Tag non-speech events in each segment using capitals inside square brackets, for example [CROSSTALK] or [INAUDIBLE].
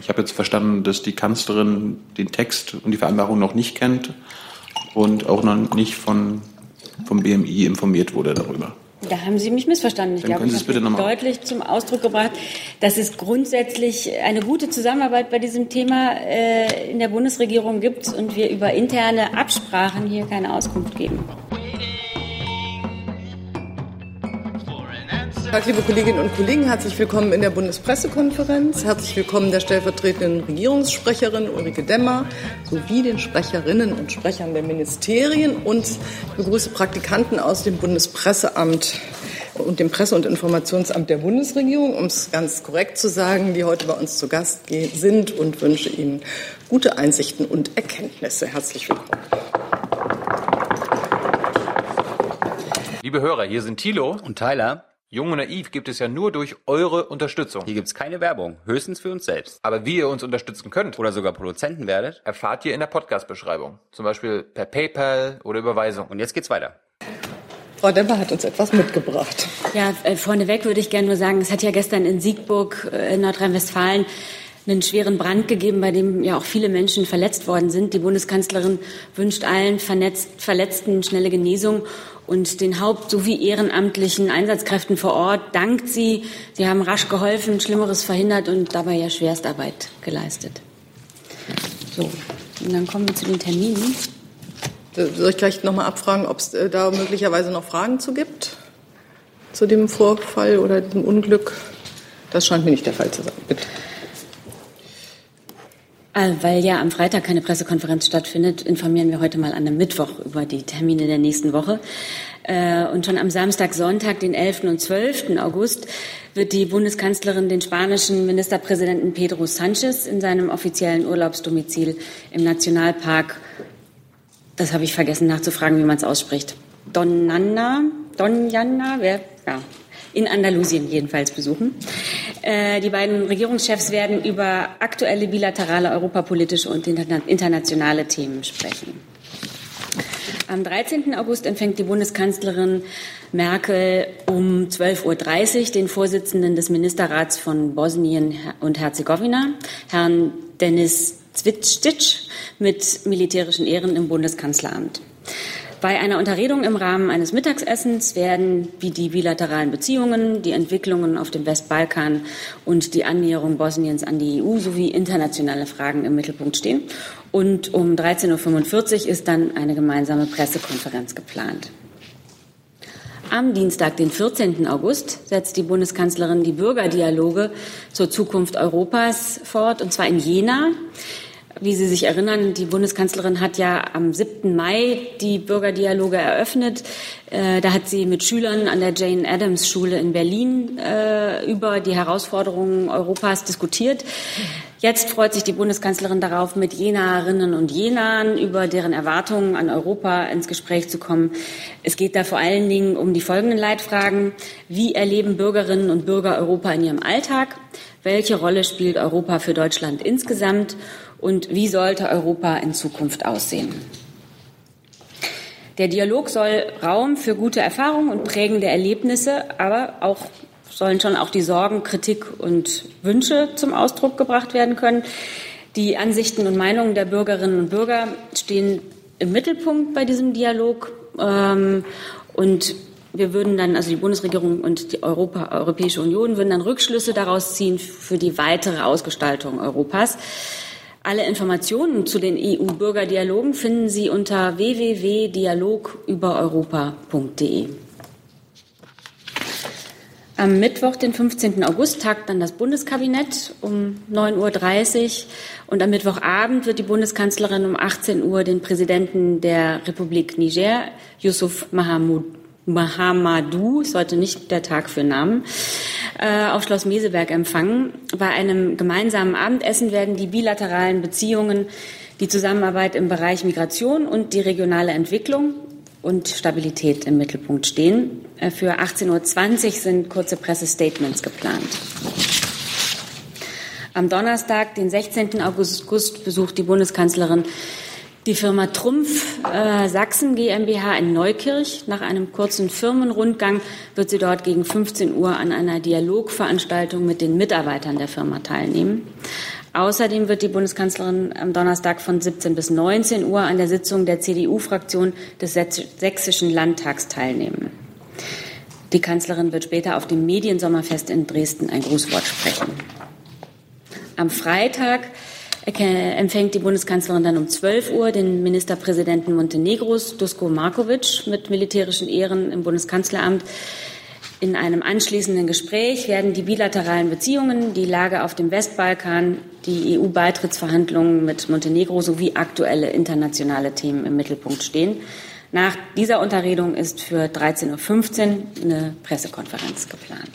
Ich habe jetzt verstanden, dass die Kanzlerin den Text und die Vereinbarung noch nicht kennt und auch noch nicht von, vom BMI informiert wurde darüber. Da haben Sie mich missverstanden. Ich Dann glaube, können Sie ich es bitte habe deutlich zum Ausdruck gebracht, dass es grundsätzlich eine gute Zusammenarbeit bei diesem Thema äh, in der Bundesregierung gibt und wir über interne Absprachen hier keine Auskunft geben. Tag, liebe Kolleginnen und Kollegen, herzlich willkommen in der Bundespressekonferenz. Herzlich willkommen der stellvertretenden Regierungssprecherin Ulrike Demmer sowie den Sprecherinnen und Sprechern der Ministerien und ich begrüße Praktikanten aus dem Bundespresseamt und dem Presse- und Informationsamt der Bundesregierung, um es ganz korrekt zu sagen, die heute bei uns zu Gast sind und wünsche Ihnen gute Einsichten und Erkenntnisse. Herzlich willkommen. Liebe Hörer, hier sind Thilo. Und Tyler, Jung und Naiv gibt es ja nur durch eure Unterstützung. hier gibt's keine Werbung, höchstens für uns selbst. Aber wie ihr uns unterstützen könnt, Oder sogar Produzenten werdet. erfahrt ihr in der Podcast-Beschreibung. Zum Beispiel per PayPal oder Überweisung. Und jetzt geht's weiter. Frau Demmer hat uns etwas mitgebracht. Ja, äh, vorneweg würde ich gerne nur sagen, es hat ja gestern in Siegburg äh, in Nordrhein-Westfalen einen schweren Brand gegeben, bei dem ja auch viele Menschen verletzt worden sind. Die Bundeskanzlerin wünscht allen Vernetzt, Verletzten schnelle Genesung und den Haupt- sowie ehrenamtlichen Einsatzkräften vor Ort dankt sie. Sie haben rasch geholfen, Schlimmeres verhindert und dabei ja Schwerstarbeit geleistet. So, und dann kommen wir zu den Terminen. Soll ich gleich nochmal abfragen, ob es äh, da möglicherweise noch Fragen zu gibt? Zu dem Vorfall oder diesem Unglück? Das scheint mir nicht der Fall zu sein. Bitte. Äh, Weil ja am Freitag keine Pressekonferenz stattfindet, informieren wir heute mal an einem Mittwoch über die Termine der nächsten Woche. Äh, Und schon am Samstag, Sonntag, den 11. und 12. August, wird die Bundeskanzlerin den spanischen Ministerpräsidenten Pedro Sanchez in seinem offiziellen Urlaubsdomizil im Nationalpark, das habe ich vergessen nachzufragen, wie man es ausspricht, Donana, Donjana, wer, ja, in Andalusien jedenfalls besuchen. Äh, die beiden Regierungschefs werden über aktuelle bilaterale europapolitische und interna internationale Themen sprechen. Am 13. August empfängt die Bundeskanzlerin Merkel um 12.30 Uhr den Vorsitzenden des Ministerrats von Bosnien und Herzegowina, Herrn Denis Zwitschitsch, mit militärischen Ehren im Bundeskanzleramt. Bei einer Unterredung im Rahmen eines Mittagessens werden wie die bilateralen Beziehungen, die Entwicklungen auf dem Westbalkan und die Annäherung Bosniens an die EU sowie internationale Fragen im Mittelpunkt stehen. Und um 13.45 Uhr ist dann eine gemeinsame Pressekonferenz geplant. Am Dienstag, den 14. August, setzt die Bundeskanzlerin die Bürgerdialoge zur Zukunft Europas fort, und zwar in Jena. Wie Sie sich erinnern, die Bundeskanzlerin hat ja am 7. Mai die Bürgerdialoge eröffnet. Äh, da hat sie mit Schülern an der Jane Addams Schule in Berlin äh, über die Herausforderungen Europas diskutiert. Jetzt freut sich die Bundeskanzlerin darauf, mit Jenerinnen und Jenern über deren Erwartungen an Europa ins Gespräch zu kommen. Es geht da vor allen Dingen um die folgenden Leitfragen. Wie erleben Bürgerinnen und Bürger Europa in ihrem Alltag? Welche Rolle spielt Europa für Deutschland insgesamt? Und wie sollte Europa in Zukunft aussehen? Der Dialog soll Raum für gute Erfahrungen und prägende Erlebnisse, aber auch sollen schon auch die Sorgen, Kritik und Wünsche zum Ausdruck gebracht werden können. Die Ansichten und Meinungen der Bürgerinnen und Bürger stehen im Mittelpunkt bei diesem Dialog. Ähm, und wir würden dann, also die Bundesregierung und die Europa, Europäische Union würden dann Rückschlüsse daraus ziehen für die weitere Ausgestaltung Europas. Alle Informationen zu den EU-Bürgerdialogen finden Sie unter www.dialogübereuropa.de. Am Mittwoch, den 15. August, tagt dann das Bundeskabinett um 9.30 Uhr und am Mittwochabend wird die Bundeskanzlerin um 18 Uhr den Präsidenten der Republik Niger, Yusuf Mahamoud, Mahamadou, ist heute nicht der Tag für Namen, äh, auf Schloss Meseberg empfangen. Bei einem gemeinsamen Abendessen werden die bilateralen Beziehungen, die Zusammenarbeit im Bereich Migration und die regionale Entwicklung und Stabilität im Mittelpunkt stehen. Äh, Für 18.20 Uhr sind kurze Pressestatements geplant. Am Donnerstag, den 16. August, besucht die Bundeskanzlerin die Firma Trumpf äh, Sachsen GmbH in Neukirch. Nach einem kurzen Firmenrundgang wird sie dort gegen 15 Uhr an einer Dialogveranstaltung mit den Mitarbeitern der Firma teilnehmen. Außerdem wird die Bundeskanzlerin am Donnerstag von 17 bis 19 Uhr an der Sitzung der CDU-Fraktion des Sächsischen Landtags teilnehmen. Die Kanzlerin wird später auf dem Mediensommerfest in Dresden ein Grußwort sprechen. Am Freitag empfängt die Bundeskanzlerin dann um 12 Uhr den Ministerpräsidenten Montenegros, Dusko Markovic, mit militärischen Ehren im Bundeskanzleramt. In einem anschließenden Gespräch werden die bilateralen Beziehungen, die Lage auf dem Westbalkan, die EU-Beitrittsverhandlungen mit Montenegro sowie aktuelle internationale Themen im Mittelpunkt stehen. Nach dieser Unterredung ist für 13.15 Uhr eine Pressekonferenz geplant.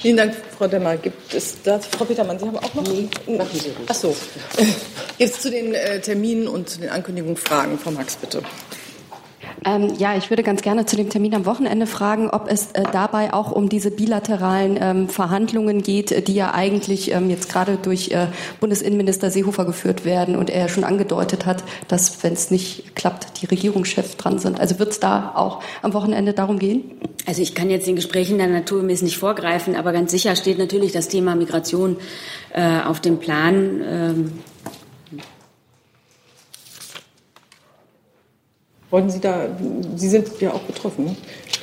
Vielen Dank, Frau Demmer. Gibt es da, Frau Petermann, Sie haben auch noch? Nee, machen Sie ruhig. Ach so. [LAUGHS] Jetzt zu den äh, Terminen und zu den Ankündigungen Fragen. Frau Max, bitte. Ähm, ja, ich würde ganz gerne zu dem Termin am Wochenende fragen, ob es äh, dabei auch um diese bilateralen ähm, Verhandlungen geht, äh, die ja eigentlich ähm, jetzt gerade durch äh, Bundesinnenminister Seehofer geführt werden und er schon angedeutet hat, dass, wenn es nicht klappt, die Regierungschefs dran sind. Also wird es da auch am Wochenende darum gehen? Also ich kann jetzt den Gesprächen der naturgemäß nicht vorgreifen, aber ganz sicher steht natürlich das Thema Migration äh, auf dem Plan. Wollten Sie da, Sie sind ja auch betroffen. Ne?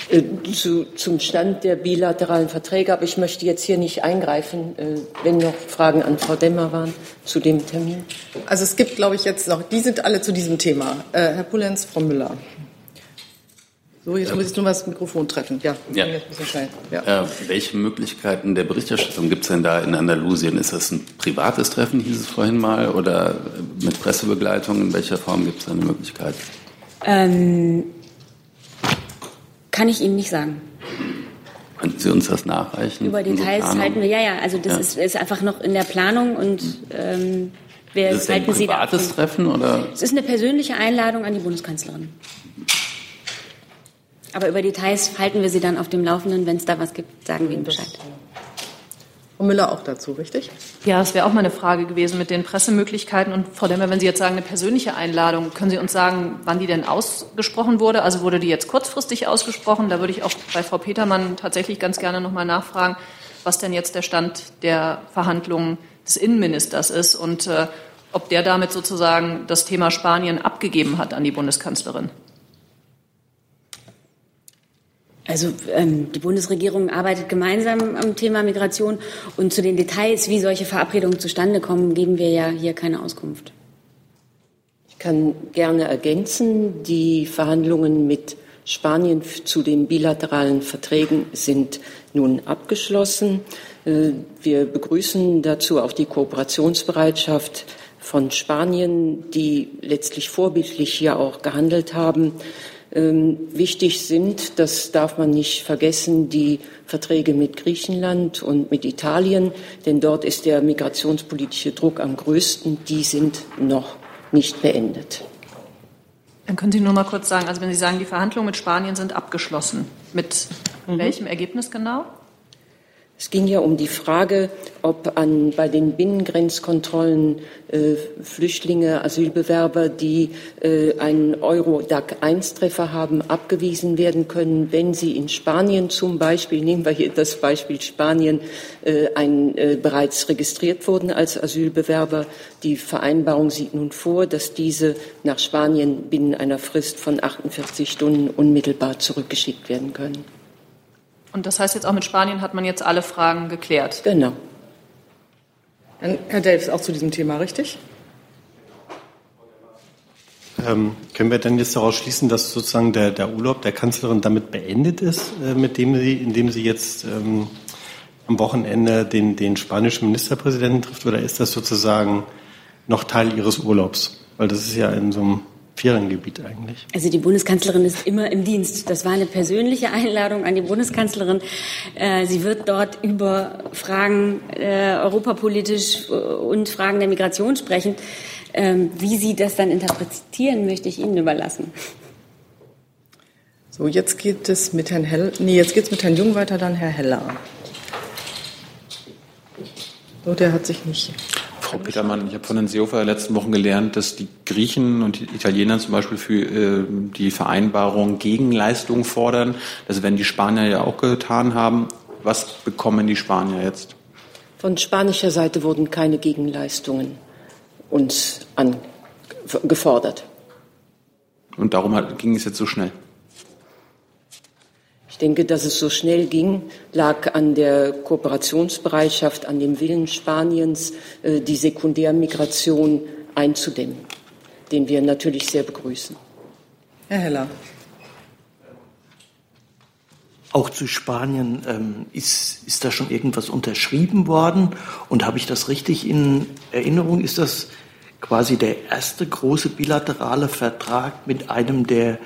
Äh, zu, zum Stand der bilateralen Verträge, aber ich möchte jetzt hier nicht eingreifen, äh, wenn noch Fragen an Frau Demmer waren zu dem Termin. Also es gibt, glaube ich, jetzt noch, die sind alle zu diesem Thema. Äh, Herr Pulenz, Frau Müller. So, jetzt muss ich nur mal das Mikrofon treffen. Ja, ja. ja. Äh, welche Möglichkeiten der Berichterstattung gibt es denn da in Andalusien? Ist das ein privates Treffen, hieß es vorhin mal, oder mit Pressebegleitung? In welcher Form gibt es da eine Möglichkeit? Ähm, kann ich Ihnen nicht sagen. Können Sie uns das nachreichen? Über Details halten wir, ja, ja. Also das ja. Ist, ist, einfach noch in der Planung und ähm, wir ist es halten ein Sie privates Treffen oder? Es ist eine persönliche Einladung an die Bundeskanzlerin. Aber über Details halten wir Sie dann auf dem Laufenden. Wenn es da was gibt, sagen wir Ihnen Bescheid. Und Müller auch dazu, richtig? Ja, das wäre auch mal eine Frage gewesen mit den Pressemöglichkeiten. Und Frau Demmer, wenn Sie jetzt sagen, eine persönliche Einladung, können Sie uns sagen, wann die denn ausgesprochen wurde? Also wurde die jetzt kurzfristig ausgesprochen? Da würde ich auch bei Frau Petermann tatsächlich ganz gerne noch mal nachfragen, was denn jetzt der Stand der Verhandlungen des Innenministers ist und äh, ob der damit sozusagen das Thema Spanien abgegeben hat an die Bundeskanzlerin. Also ähm, die Bundesregierung arbeitet gemeinsam am Thema Migration und zu den Details, wie solche Verabredungen zustande kommen, geben wir ja hier keine Auskunft. Ich kann gerne ergänzen, die Verhandlungen mit Spanien zu den bilateralen Verträgen sind nun abgeschlossen. Äh, wir begrüßen dazu auch die Kooperationsbereitschaft von Spanien, die letztlich vorbildlich hier auch gehandelt haben. Ähm, wichtig sind, das darf man nicht vergessen, die Verträge mit Griechenland und mit Italien, denn dort ist der migrationspolitische Druck am größten. Die sind noch nicht beendet. Dann können Sie nur mal kurz sagen, also wenn Sie sagen, die Verhandlungen mit Spanien sind abgeschlossen, mit mhm. welchem Ergebnis genau? Es ging ja um die Frage, ob an, bei den Binnengrenzkontrollen äh, Flüchtlinge, Asylbewerber, die äh, einen Euro-DAC-1-Treffer haben, abgewiesen werden können, wenn sie in Spanien zum Beispiel, nehmen wir hier das Beispiel Spanien, äh, ein, äh, bereits registriert wurden als Asylbewerber. Die Vereinbarung sieht nun vor, dass diese nach Spanien binnen einer Frist von 48 Stunden unmittelbar zurückgeschickt werden können. Und das heißt jetzt auch mit Spanien hat man jetzt alle Fragen geklärt. Genau. Herr Delfs, auch zu diesem Thema, richtig? Ähm, können wir dann jetzt daraus schließen, dass sozusagen der, der Urlaub der Kanzlerin damit beendet ist, äh, mit dem sie, indem sie jetzt ähm, am Wochenende den, den spanischen Ministerpräsidenten trifft, oder ist das sozusagen noch Teil ihres Urlaubs? Weil das ist ja in so einem Feriengebiet eigentlich? Also die Bundeskanzlerin ist immer im Dienst. Das war eine persönliche Einladung an die Bundeskanzlerin. Äh, sie wird dort über Fragen äh, europapolitisch und Fragen der Migration sprechen. Ähm, wie Sie das dann interpretieren, möchte ich Ihnen überlassen. So, jetzt geht es mit Herrn Hell, nee, jetzt geht es mit Herrn Jung weiter, dann Herr Heller. So, der hat sich nicht. Frau Petermann, ich habe von den Seehofer letzten Wochen gelernt, dass die Griechen und die Italiener zum Beispiel für äh, die Vereinbarung Gegenleistung fordern. Das werden die Spanier ja auch getan haben. Was bekommen die Spanier jetzt? Von spanischer Seite wurden keine Gegenleistungen uns angefordert. Und darum hat, ging es jetzt so schnell? Ich denke, dass es so schnell ging, lag an der Kooperationsbereitschaft, an dem Willen Spaniens, äh, die Sekundärmigration einzudämmen, den wir natürlich sehr begrüßen. Herr Heller. Auch zu Spanien ähm, ist, ist da schon irgendwas unterschrieben worden? Und habe ich das richtig in Erinnerung? Ist das quasi der erste große bilaterale Vertrag mit einem der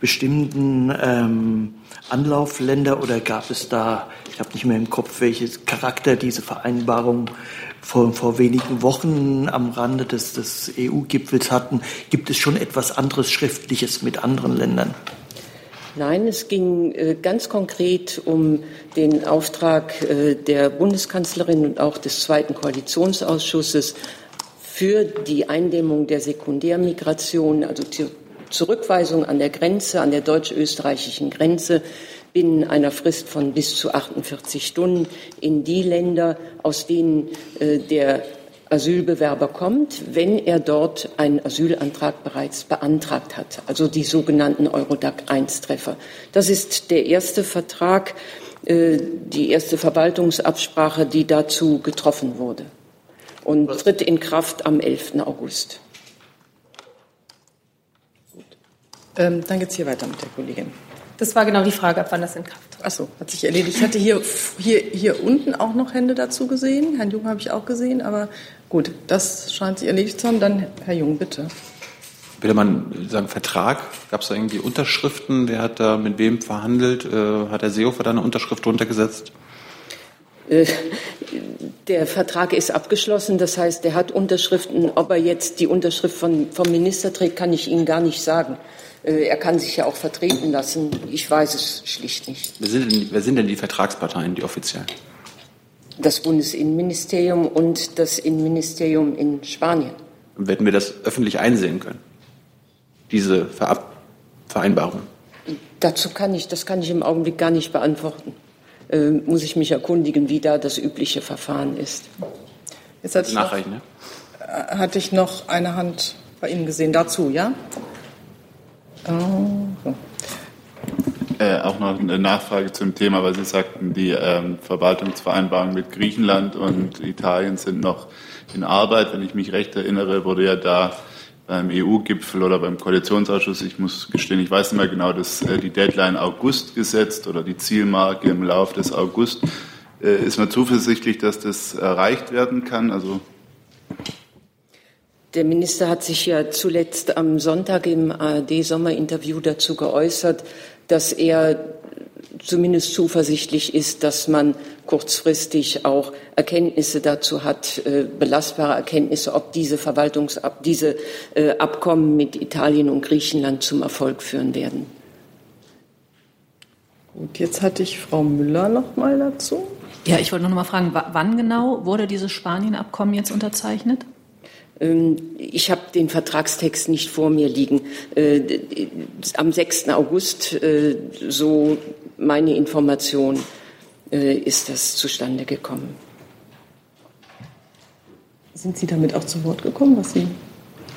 bestimmten ähm, Anlaufländer oder gab es da, ich habe nicht mehr im Kopf, welches Charakter diese Vereinbarung vor, vor wenigen Wochen am Rande des, des EU-Gipfels hatten? Gibt es schon etwas anderes Schriftliches mit anderen Ländern? Nein, es ging äh, ganz konkret um den Auftrag äh, der Bundeskanzlerin und auch des zweiten Koalitionsausschusses für die Eindämmung der Sekundärmigration, also zur Zurückweisung an der Grenze, an der deutsch-österreichischen Grenze binnen einer Frist von bis zu 48 Stunden in die Länder, aus denen äh, der Asylbewerber kommt, wenn er dort einen Asylantrag bereits beantragt hat, also die sogenannten Eurodac-I-Treffer. Das ist der erste Vertrag, äh, die erste Verwaltungsabsprache, die dazu getroffen wurde und tritt in Kraft am 11. August. Ähm, dann geht es hier weiter mit der Kollegin. Das war genau die Frage, ab wann das in Kraft tritt. Achso, hat sich erledigt. Ich hatte hier, hier, hier unten auch noch Hände dazu gesehen. Herrn Jung habe ich auch gesehen, aber gut, das scheint sich erledigt zu haben. Dann Herr Jung, bitte. Will man sagen, Vertrag? Gab es da irgendwie Unterschriften? Wer hat da mit wem verhandelt? Äh, hat der Seehofer da eine Unterschrift runtergesetzt? Äh, der Vertrag ist abgeschlossen, das heißt, er hat Unterschriften. Ob er jetzt die Unterschrift von, vom Minister trägt, kann ich Ihnen gar nicht sagen. Äh, er kann sich ja auch vertreten lassen. Ich weiß es schlicht nicht. Wer sind denn, wer sind denn die Vertragsparteien, die offiziellen? Das Bundesinnenministerium und das Innenministerium in Spanien. Und werden wir das öffentlich einsehen können? Diese Verab Vereinbarung? Dazu kann ich, das kann ich im Augenblick gar nicht beantworten. Äh, muss ich mich erkundigen, wie da das übliche Verfahren ist. Jetzt hatte ich, noch, ne? hatte ich noch eine Hand bei Ihnen gesehen. Dazu, ja? Oh. Äh, auch noch eine Nachfrage zum Thema, weil Sie sagten, die ähm, Verwaltungsvereinbarungen mit Griechenland und Italien sind noch in Arbeit. Wenn ich mich recht erinnere, wurde ja da beim EU-Gipfel oder beim Koalitionsausschuss, ich muss gestehen, ich weiß nicht mehr genau, dass äh, die Deadline August gesetzt oder die Zielmarke im Lauf des August. Äh, ist man zuversichtlich, dass das erreicht werden kann? Also der Minister hat sich ja zuletzt am Sonntag im ARD-Sommerinterview dazu geäußert, dass er zumindest zuversichtlich ist, dass man kurzfristig auch Erkenntnisse dazu hat, äh, belastbare Erkenntnisse, ob diese Verwaltungs diese äh, Abkommen mit Italien und Griechenland zum Erfolg führen werden. Gut, jetzt hatte ich Frau Müller noch mal dazu. Ja, ich wollte noch mal fragen, wann genau wurde dieses Spanien-Abkommen jetzt unterzeichnet? Ähm, ich habe den Vertragstext nicht vor mir liegen. Äh, am 6. August, so meine Information, äh, ist das zustande gekommen. Sind Sie damit auch zu Wort gekommen, was Sie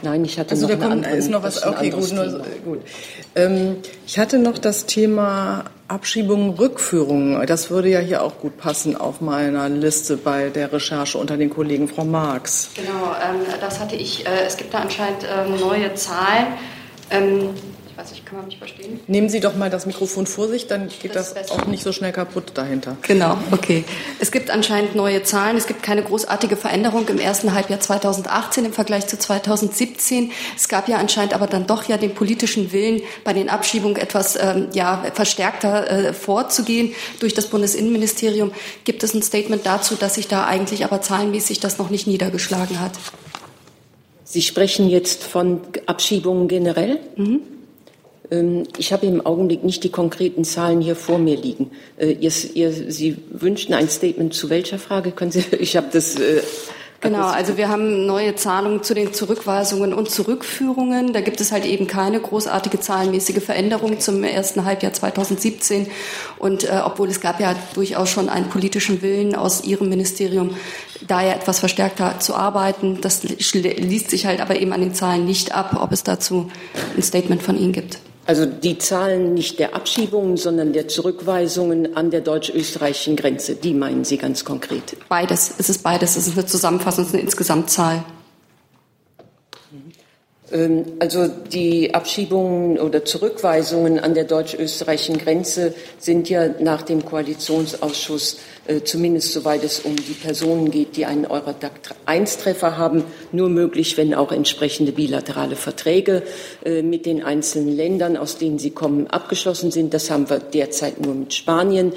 Nein, ich hatte also noch da kommt, andere, ist noch was. Okay, gut, nur, gut. Ähm, ich hatte noch das Thema Abschiebung, Rückführung. Das würde ja hier auch gut passen auf meiner Liste bei der Recherche unter den Kollegen Frau Marx. Genau, ähm, das hatte ich. Äh, es gibt da anscheinend ähm, neue Zahlen. Ähm, ich weiß nicht, kann man mich verstehen? Nehmen Sie doch mal das Mikrofon vor sich, dann geht das, das auch nicht so schnell kaputt dahinter. Genau, okay. Es gibt anscheinend neue Zahlen. Es gibt keine großartige Veränderung im ersten Halbjahr 2018 im Vergleich zu 2017. Es gab ja anscheinend aber dann doch ja den politischen Willen, bei den Abschiebungen etwas ähm, ja, verstärkter äh, vorzugehen. Durch das Bundesinnenministerium gibt es ein Statement dazu, dass sich da eigentlich aber zahlenmäßig das noch nicht niedergeschlagen hat. Sie sprechen jetzt von Abschiebungen generell? Mhm. Ähm, ich habe im Augenblick nicht die konkreten Zahlen hier vor mir liegen. Äh, ihr, ihr, Sie wünschten ein Statement zu welcher Frage? Können Sie, [LAUGHS] ich habe das äh, Genau, also wir haben neue Zahlungen zu den Zurückweisungen und Zurückführungen. Da gibt es halt eben keine großartige zahlenmäßige Veränderung zum ersten Halbjahr 2017. Und äh, obwohl es gab ja durchaus schon einen politischen Willen aus Ihrem Ministerium, da ja etwas verstärkter zu arbeiten, das liest sich halt aber eben an den Zahlen nicht ab, ob es dazu ein Statement von Ihnen gibt. Also die Zahlen nicht der Abschiebungen, sondern der Zurückweisungen an der deutsch-österreichischen Grenze, die meinen Sie ganz konkret? Beides. Es ist beides. Es ist eine Zusammenfassung, es ist eine Insgesamtzahl. Ähm, also die Abschiebungen oder Zurückweisungen an der deutsch-österreichischen Grenze sind ja nach dem Koalitionsausschuss zumindest soweit es um die Personen geht, die einen Eurodac 1-Treffer haben, nur möglich, wenn auch entsprechende bilaterale Verträge äh, mit den einzelnen Ländern, aus denen sie kommen, abgeschlossen sind. Das haben wir derzeit nur mit Spanien.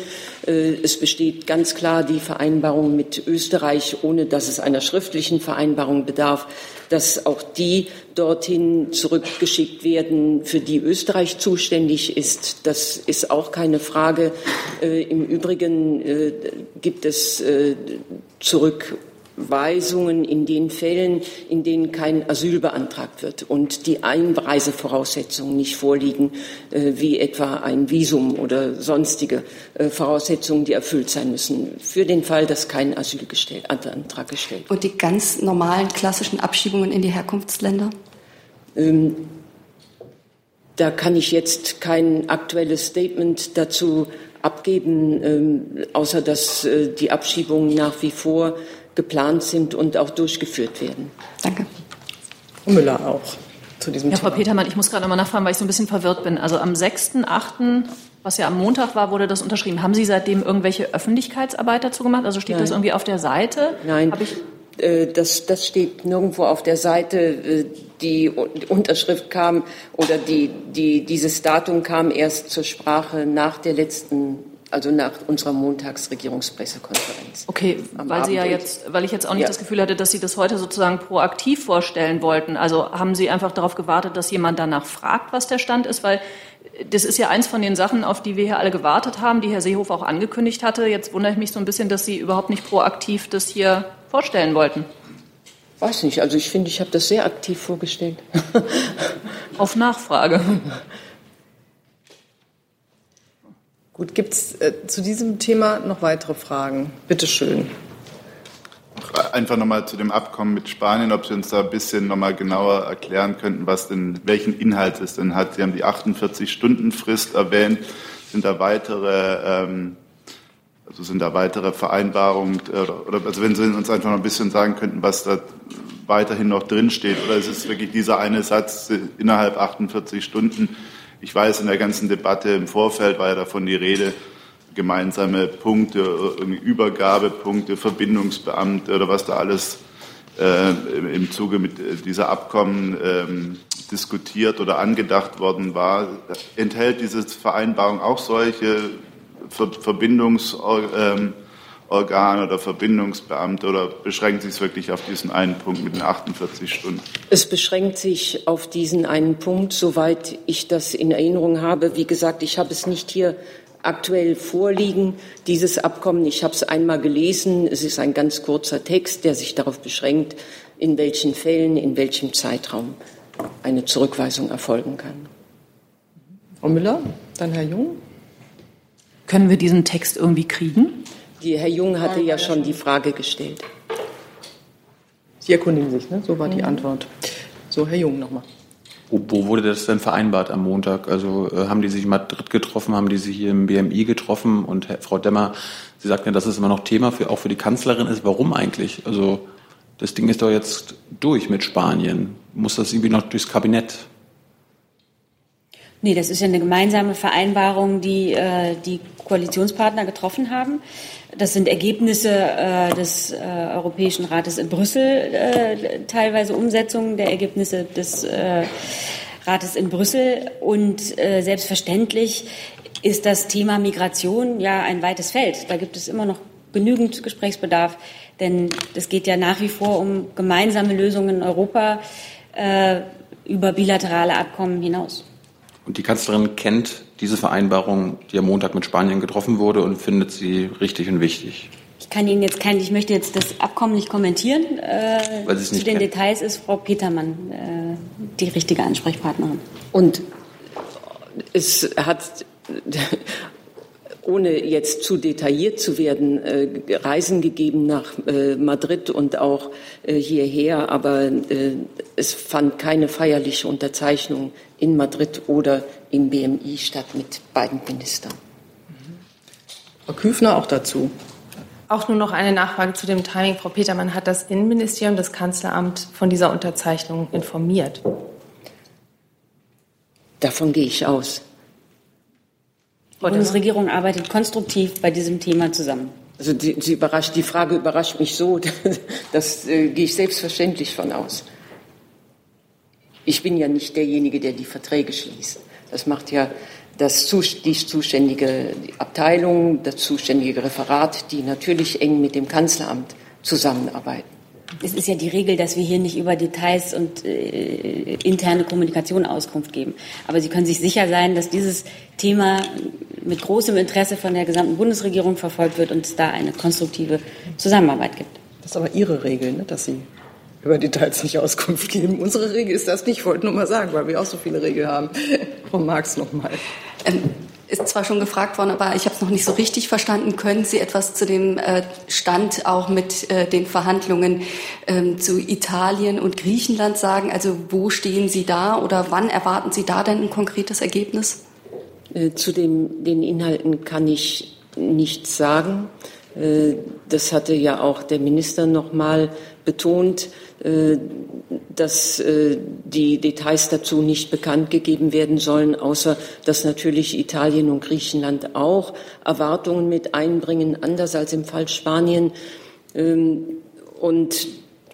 Äh, es besteht ganz klar die Vereinbarung mit Österreich, ohne dass es einer schriftlichen Vereinbarung bedarf, dass auch die dorthin zurückgeschickt werden, für die Österreich zuständig ist. Das ist auch keine Frage. Äh, Im Übrigen äh, gibt es äh, Zurückweisungen in den Fällen, in denen kein Asyl beantragt wird und die Einreisevoraussetzungen nicht vorliegen, äh, wie etwa ein Visum oder sonstige äh, Voraussetzungen, die erfüllt sein müssen, für den Fall, dass kein Asylantrag gestellt wird. Und die ganz normalen klassischen Abschiebungen in die Herkunftsländer? Ähm, da kann ich jetzt kein aktuelles Statement dazu abgeben, ähm, außer dass äh, die Abschiebungen nach wie vor geplant sind und auch durchgeführt werden. Danke. Frau Müller auch zu diesem ja, Thema. Frau Petermann, ich muss gerade nochmal nachfragen, weil ich so ein bisschen verwirrt bin. Also am 6.8., was ja am Montag war, wurde das unterschrieben. Haben Sie seitdem irgendwelche Öffentlichkeitsarbeit dazu gemacht? Also steht Nein. das irgendwie auf der Seite? Nein. Äh, Das, das steht nirgendwo auf der Seite. Äh, Die Unterschrift kam oder die, die, dieses Datum kam erst zur Sprache nach der letzten, also nach unserer Montagsregierungspressekonferenz. Okay, weil Sie ja jetzt, weil ich jetzt auch nicht Ja. das Gefühl hatte, dass Sie das heute sozusagen proaktiv vorstellen wollten. Also haben Sie einfach darauf gewartet, dass jemand danach fragt, was der Stand ist, weil das ist ja eins von den Sachen, auf die wir hier alle gewartet haben, die Herr Seehofer auch angekündigt hatte. Jetzt wundere ich mich so ein bisschen, dass Sie überhaupt nicht proaktiv das hier vorstellen wollten. Weiß nicht, also ich finde, ich habe das sehr aktiv vorgestellt. [LAUGHS] Auf Nachfrage. Gut, gibt es äh, zu diesem Thema noch weitere Fragen? Bitte schön. Einfach nochmal zu dem Abkommen mit Spanien, ob Sie uns da ein bisschen nochmal genauer erklären könnten, was denn, welchen Inhalt es denn hat. Sie haben die 48-Stunden-Frist erwähnt. Sind da weitere, ähm, also sind da weitere Vereinbarungen, äh, oder, also wenn Sie uns einfach noch ein bisschen sagen könnten, was da weiterhin noch drinsteht, oder ist es wirklich dieser eine Satz äh, innerhalb 48 Stunden? Ich weiß, in der ganzen Debatte im Vorfeld war ja davon die Rede, gemeinsame Punkte, irgendwie Übergabepunkte, Verbindungsbeamte oder was da alles äh, im Zuge mit äh, dieser Abkommen ähm, diskutiert oder angedacht worden war. Enthält diese Vereinbarung auch solche Ver Verbindungsorgane ähm, oder Verbindungsbeamte oder beschränkt sich es wirklich auf diesen einen Punkt mit den 48 Stunden? Es beschränkt sich auf diesen einen Punkt, soweit ich das in Erinnerung habe. Wie gesagt, ich habe es nicht hier aktuell vorliegen, dieses Abkommen. Ich habe es einmal gelesen. Es ist ein ganz kurzer Text, der sich darauf beschränkt, in welchen Fällen, in welchem Zeitraum eine Zurückweisung erfolgen kann. Frau Müller, dann Herr Jung. Können wir diesen Text irgendwie kriegen? Die, Herr Jung hatte ja schon die Frage gestellt. Sie erkundigen sich, ne? so war die Antwort. So, Herr Jung nochmal. Wo, wo wurde das denn vereinbart am Montag? Also äh, haben die sich in Madrid getroffen, haben die sich hier im BMI getroffen? Und Herr, Frau Demmer, Sie sagten ja, dass es immer noch Thema für, auch für die Kanzlerin ist. Warum eigentlich? Also das Ding ist doch jetzt durch mit Spanien. Muss das irgendwie noch durchs Kabinett? Nee, das ist ja eine gemeinsame Vereinbarung, die äh, die Koalitionspartner getroffen haben. Das sind Ergebnisse äh, des äh, Europäischen Rates in Brüssel, äh, teilweise Umsetzungen der Ergebnisse des äh, Rates in Brüssel. Und äh, selbstverständlich ist das Thema Migration ja ein weites Feld. Da gibt es immer noch genügend Gesprächsbedarf, denn es geht ja nach wie vor um gemeinsame Lösungen in Europa über bilaterale Abkommen hinaus. Und die Kanzlerin kennt diese Vereinbarung, die am Montag mit Spanien getroffen wurde und findet sie richtig und wichtig. Ich kann Ihnen jetzt kein, ich möchte jetzt das Abkommen nicht kommentieren. Äh, Weil es zu nicht den kennen. Details ist Frau Petermann äh, die richtige Ansprechpartnerin. Und es hat, ohne jetzt zu detailliert zu werden, äh, Reisen gegeben nach äh, Madrid und auch äh, hierher, aber äh, es fand keine feierliche Unterzeichnung in Madrid oder im BMI statt mit beiden Ministern. Frau Küfner auch dazu. Auch nur noch eine Nachfrage zu dem Timing. Frau Petermann hat das Innenministerium, das Kanzleramt von dieser Unterzeichnung informiert. Davon gehe ich aus. Die Bundesregierung arbeitet konstruktiv bei diesem Thema zusammen. Also die, sie überrascht, die Frage überrascht mich so, [LAUGHS] das äh, gehe ich selbstverständlich von aus. Ich bin ja nicht derjenige, der die Verträge schließt. Das macht ja das, die zuständige Abteilung, das zuständige Referat, die natürlich eng mit dem Kanzleramt zusammenarbeiten. Es ist ja die Regel, dass wir hier nicht über Details und äh, interne Kommunikation Auskunft geben. Aber Sie können sich sicher sein, dass dieses Thema mit großem Interesse von der gesamten Bundesregierung verfolgt wird und es da eine konstruktive Zusammenarbeit gibt. Das ist aber Ihre Regel, ne, dass Sie über Details nicht Auskunft geben. Unsere Regel ist das nicht. Ich wollte nur mal sagen, weil wir auch so viele Regeln haben. [LAUGHS] Frau Marx noch mal. Ähm, ist zwar schon gefragt worden, aber ich habe es noch nicht so richtig verstanden. Können Sie etwas zu dem äh, Stand auch mit äh, den Verhandlungen ähm, zu Italien und Griechenland sagen? Also wo stehen Sie da oder wann erwarten Sie da denn ein konkretes Ergebnis? Äh, Zu dem, den Inhalten kann ich nichts sagen. Das hatte ja auch der Minister noch mal betont, dass äh, die Details dazu nicht bekannt gegeben werden sollen, außer dass natürlich Italien und Griechenland auch Erwartungen mit einbringen, anders als im Fall Spanien. Ähm, Und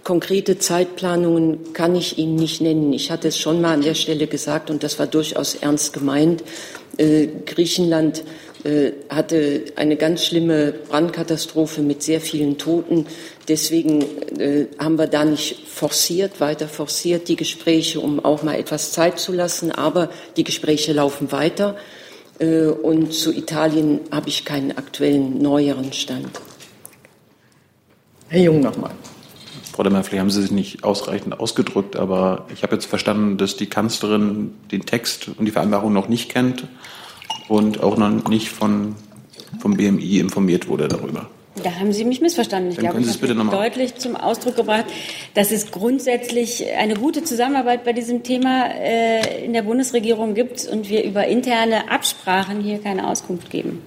konkrete Zeitplanungen kann ich Ihnen nicht nennen. Ich hatte es schon mal an der Stelle gesagt und das war durchaus ernst gemeint. Äh, Griechenland äh, hatte eine ganz schlimme Brandkatastrophe mit sehr vielen Toten. Deswegen äh, haben wir da nicht forciert, weiter forciert die Gespräche, um auch mal etwas Zeit zu lassen. Aber die Gespräche laufen weiter. Äh, und zu Italien habe ich keinen aktuellen, neueren Stand. Herr Jung noch mal. Frau Demmer, vielleicht haben Sie sich nicht ausreichend ausgedrückt, aber ich habe jetzt verstanden, dass die Kanzlerin den Text und die Vereinbarung noch nicht kennt und auch noch nicht von, vom BMI informiert wurde darüber. Da haben Sie mich missverstanden. Ich Dann glaube, können Sie ich es bitte habe deutlich zum Ausdruck gebracht, dass es grundsätzlich eine gute Zusammenarbeit bei diesem Thema äh, in der Bundesregierung gibt und wir über interne Absprachen hier keine Auskunft geben.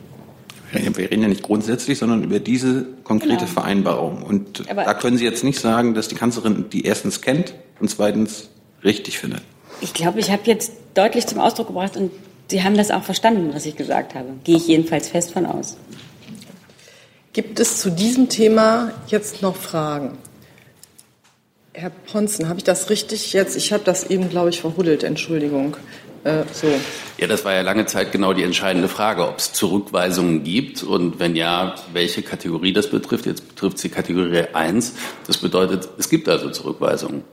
Wir reden ja nicht grundsätzlich, sondern über diese konkrete Genau. Vereinbarung. Und Aber- da können Sie jetzt nicht sagen, dass die Kanzlerin die erstens kennt und zweitens richtig findet. Ich glaube, ich habe jetzt deutlich zum Ausdruck gebracht und Sie haben das auch verstanden, was ich gesagt habe. Gehe ich jedenfalls fest von aus. Gibt es zu diesem Thema jetzt noch Fragen? Herr Ponzen, habe ich das richtig jetzt? Ich habe das eben, glaube ich, verhuddelt. Entschuldigung. Äh, so. Ja, das war ja lange Zeit genau die entscheidende Frage, ob es Zurückweisungen gibt und wenn ja, welche Kategorie das betrifft. Jetzt betrifft sie Kategorie 1. Das bedeutet, es gibt also Zurückweisungen.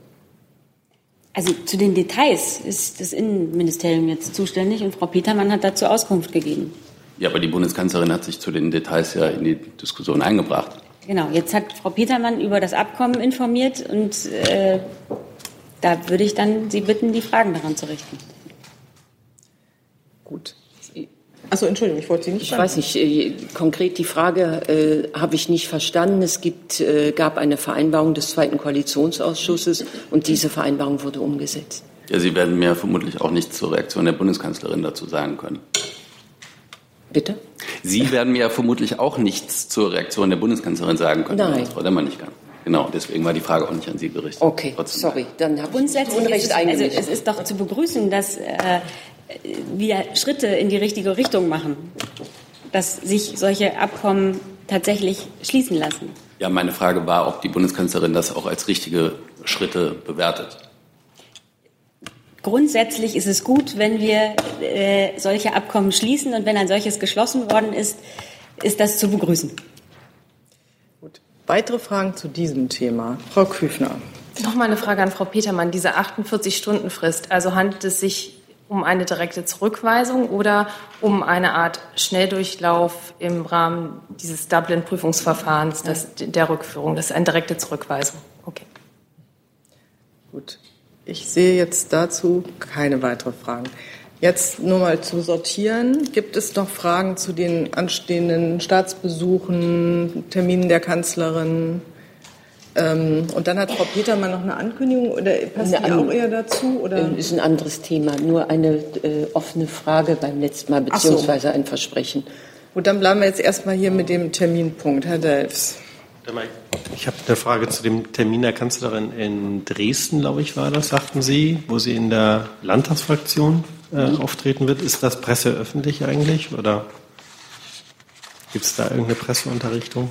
Also zu den Details ist das Innenministerium jetzt zuständig und Frau Petermann hat dazu Auskunft gegeben. Ja, aber die Bundeskanzlerin hat sich zu den Details ja in die Diskussion eingebracht. Genau, jetzt hat Frau Petermann über das Abkommen informiert und äh, da würde ich dann Sie bitten, die Fragen daran zu richten. Gut. Achso, Entschuldigung, ich wollte Sie nicht Ich weiß nicht, äh, konkret die Frage äh, habe ich nicht verstanden. Es gibt, äh, gab eine Vereinbarung des Zweiten Koalitionsausschusses und diese Vereinbarung wurde umgesetzt. Ja, Sie werden mir vermutlich auch nichts zur Reaktion der Bundeskanzlerin dazu sagen können. Bitte? Sie werden mir ja vermutlich auch nichts zur Reaktion der Bundeskanzlerin sagen können, Nein. Frau Demmer nicht kann. Genau, deswegen war die Frage auch nicht an Sie gerichtet. Okay, Trotzdem. sorry, dann habe ich Grundsätzlich Unrecht ist es, also es ist doch zu begrüßen, dass äh, wir Schritte in die richtige Richtung machen, dass sich solche Abkommen tatsächlich schließen lassen. Ja, meine Frage war, ob die Bundeskanzlerin das auch als richtige Schritte bewertet. Grundsätzlich ist es gut, wenn wir äh, solche Abkommen schließen und wenn ein solches geschlossen worden ist, ist das zu begrüßen. Weitere Fragen zu diesem Thema? Frau Küfner. Noch mal eine Frage an Frau Petermann. Diese 48-Stunden-Frist, also handelt es sich um eine direkte Zurückweisung oder um eine Art Schnelldurchlauf im Rahmen dieses Dublin-Prüfungsverfahrens, der Rückführung. Das ist eine direkte Zurückweisung. Okay. Gut. Ich sehe jetzt dazu keine weiteren Fragen. Jetzt nur mal zu sortieren. Gibt es noch Fragen zu den anstehenden Staatsbesuchen, Terminen der Kanzlerin? Ähm, und dann hat Frau Petermann noch eine Ankündigung oder passt die auch eher dazu? Oder? Das ist ein anderes Thema, nur eine äh, offene Frage beim letzten Mal, beziehungsweise so. ein Versprechen. Gut, dann bleiben wir jetzt erstmal hier mit dem Terminpunkt. Herr Delfs. Ich habe eine Frage zu dem Termin der Kanzlerin in Dresden, glaube ich, war das, sagten Sie, wo sie in der Landtagsfraktion äh, mhm. auftreten wird. Ist das presseöffentlich eigentlich oder gibt es da irgendeine Presseunterrichtung?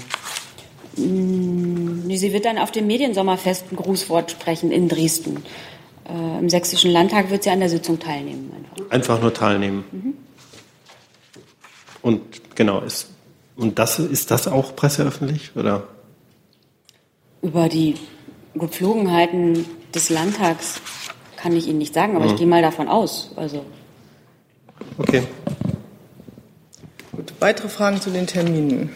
Mm, sie wird dann auf dem Mediensommerfest ein Grußwort sprechen in Dresden. Äh, Im Sächsischen Landtag wird sie an der Sitzung teilnehmen. Einfach, einfach nur teilnehmen. Mhm. Und genau, ist, und das, ist das auch presseöffentlich oder? Über die Gepflogenheiten des Landtags kann ich Ihnen nicht sagen, aber mhm. ich gehe mal davon aus. Also. Okay. Gut, weitere Fragen zu den Terminen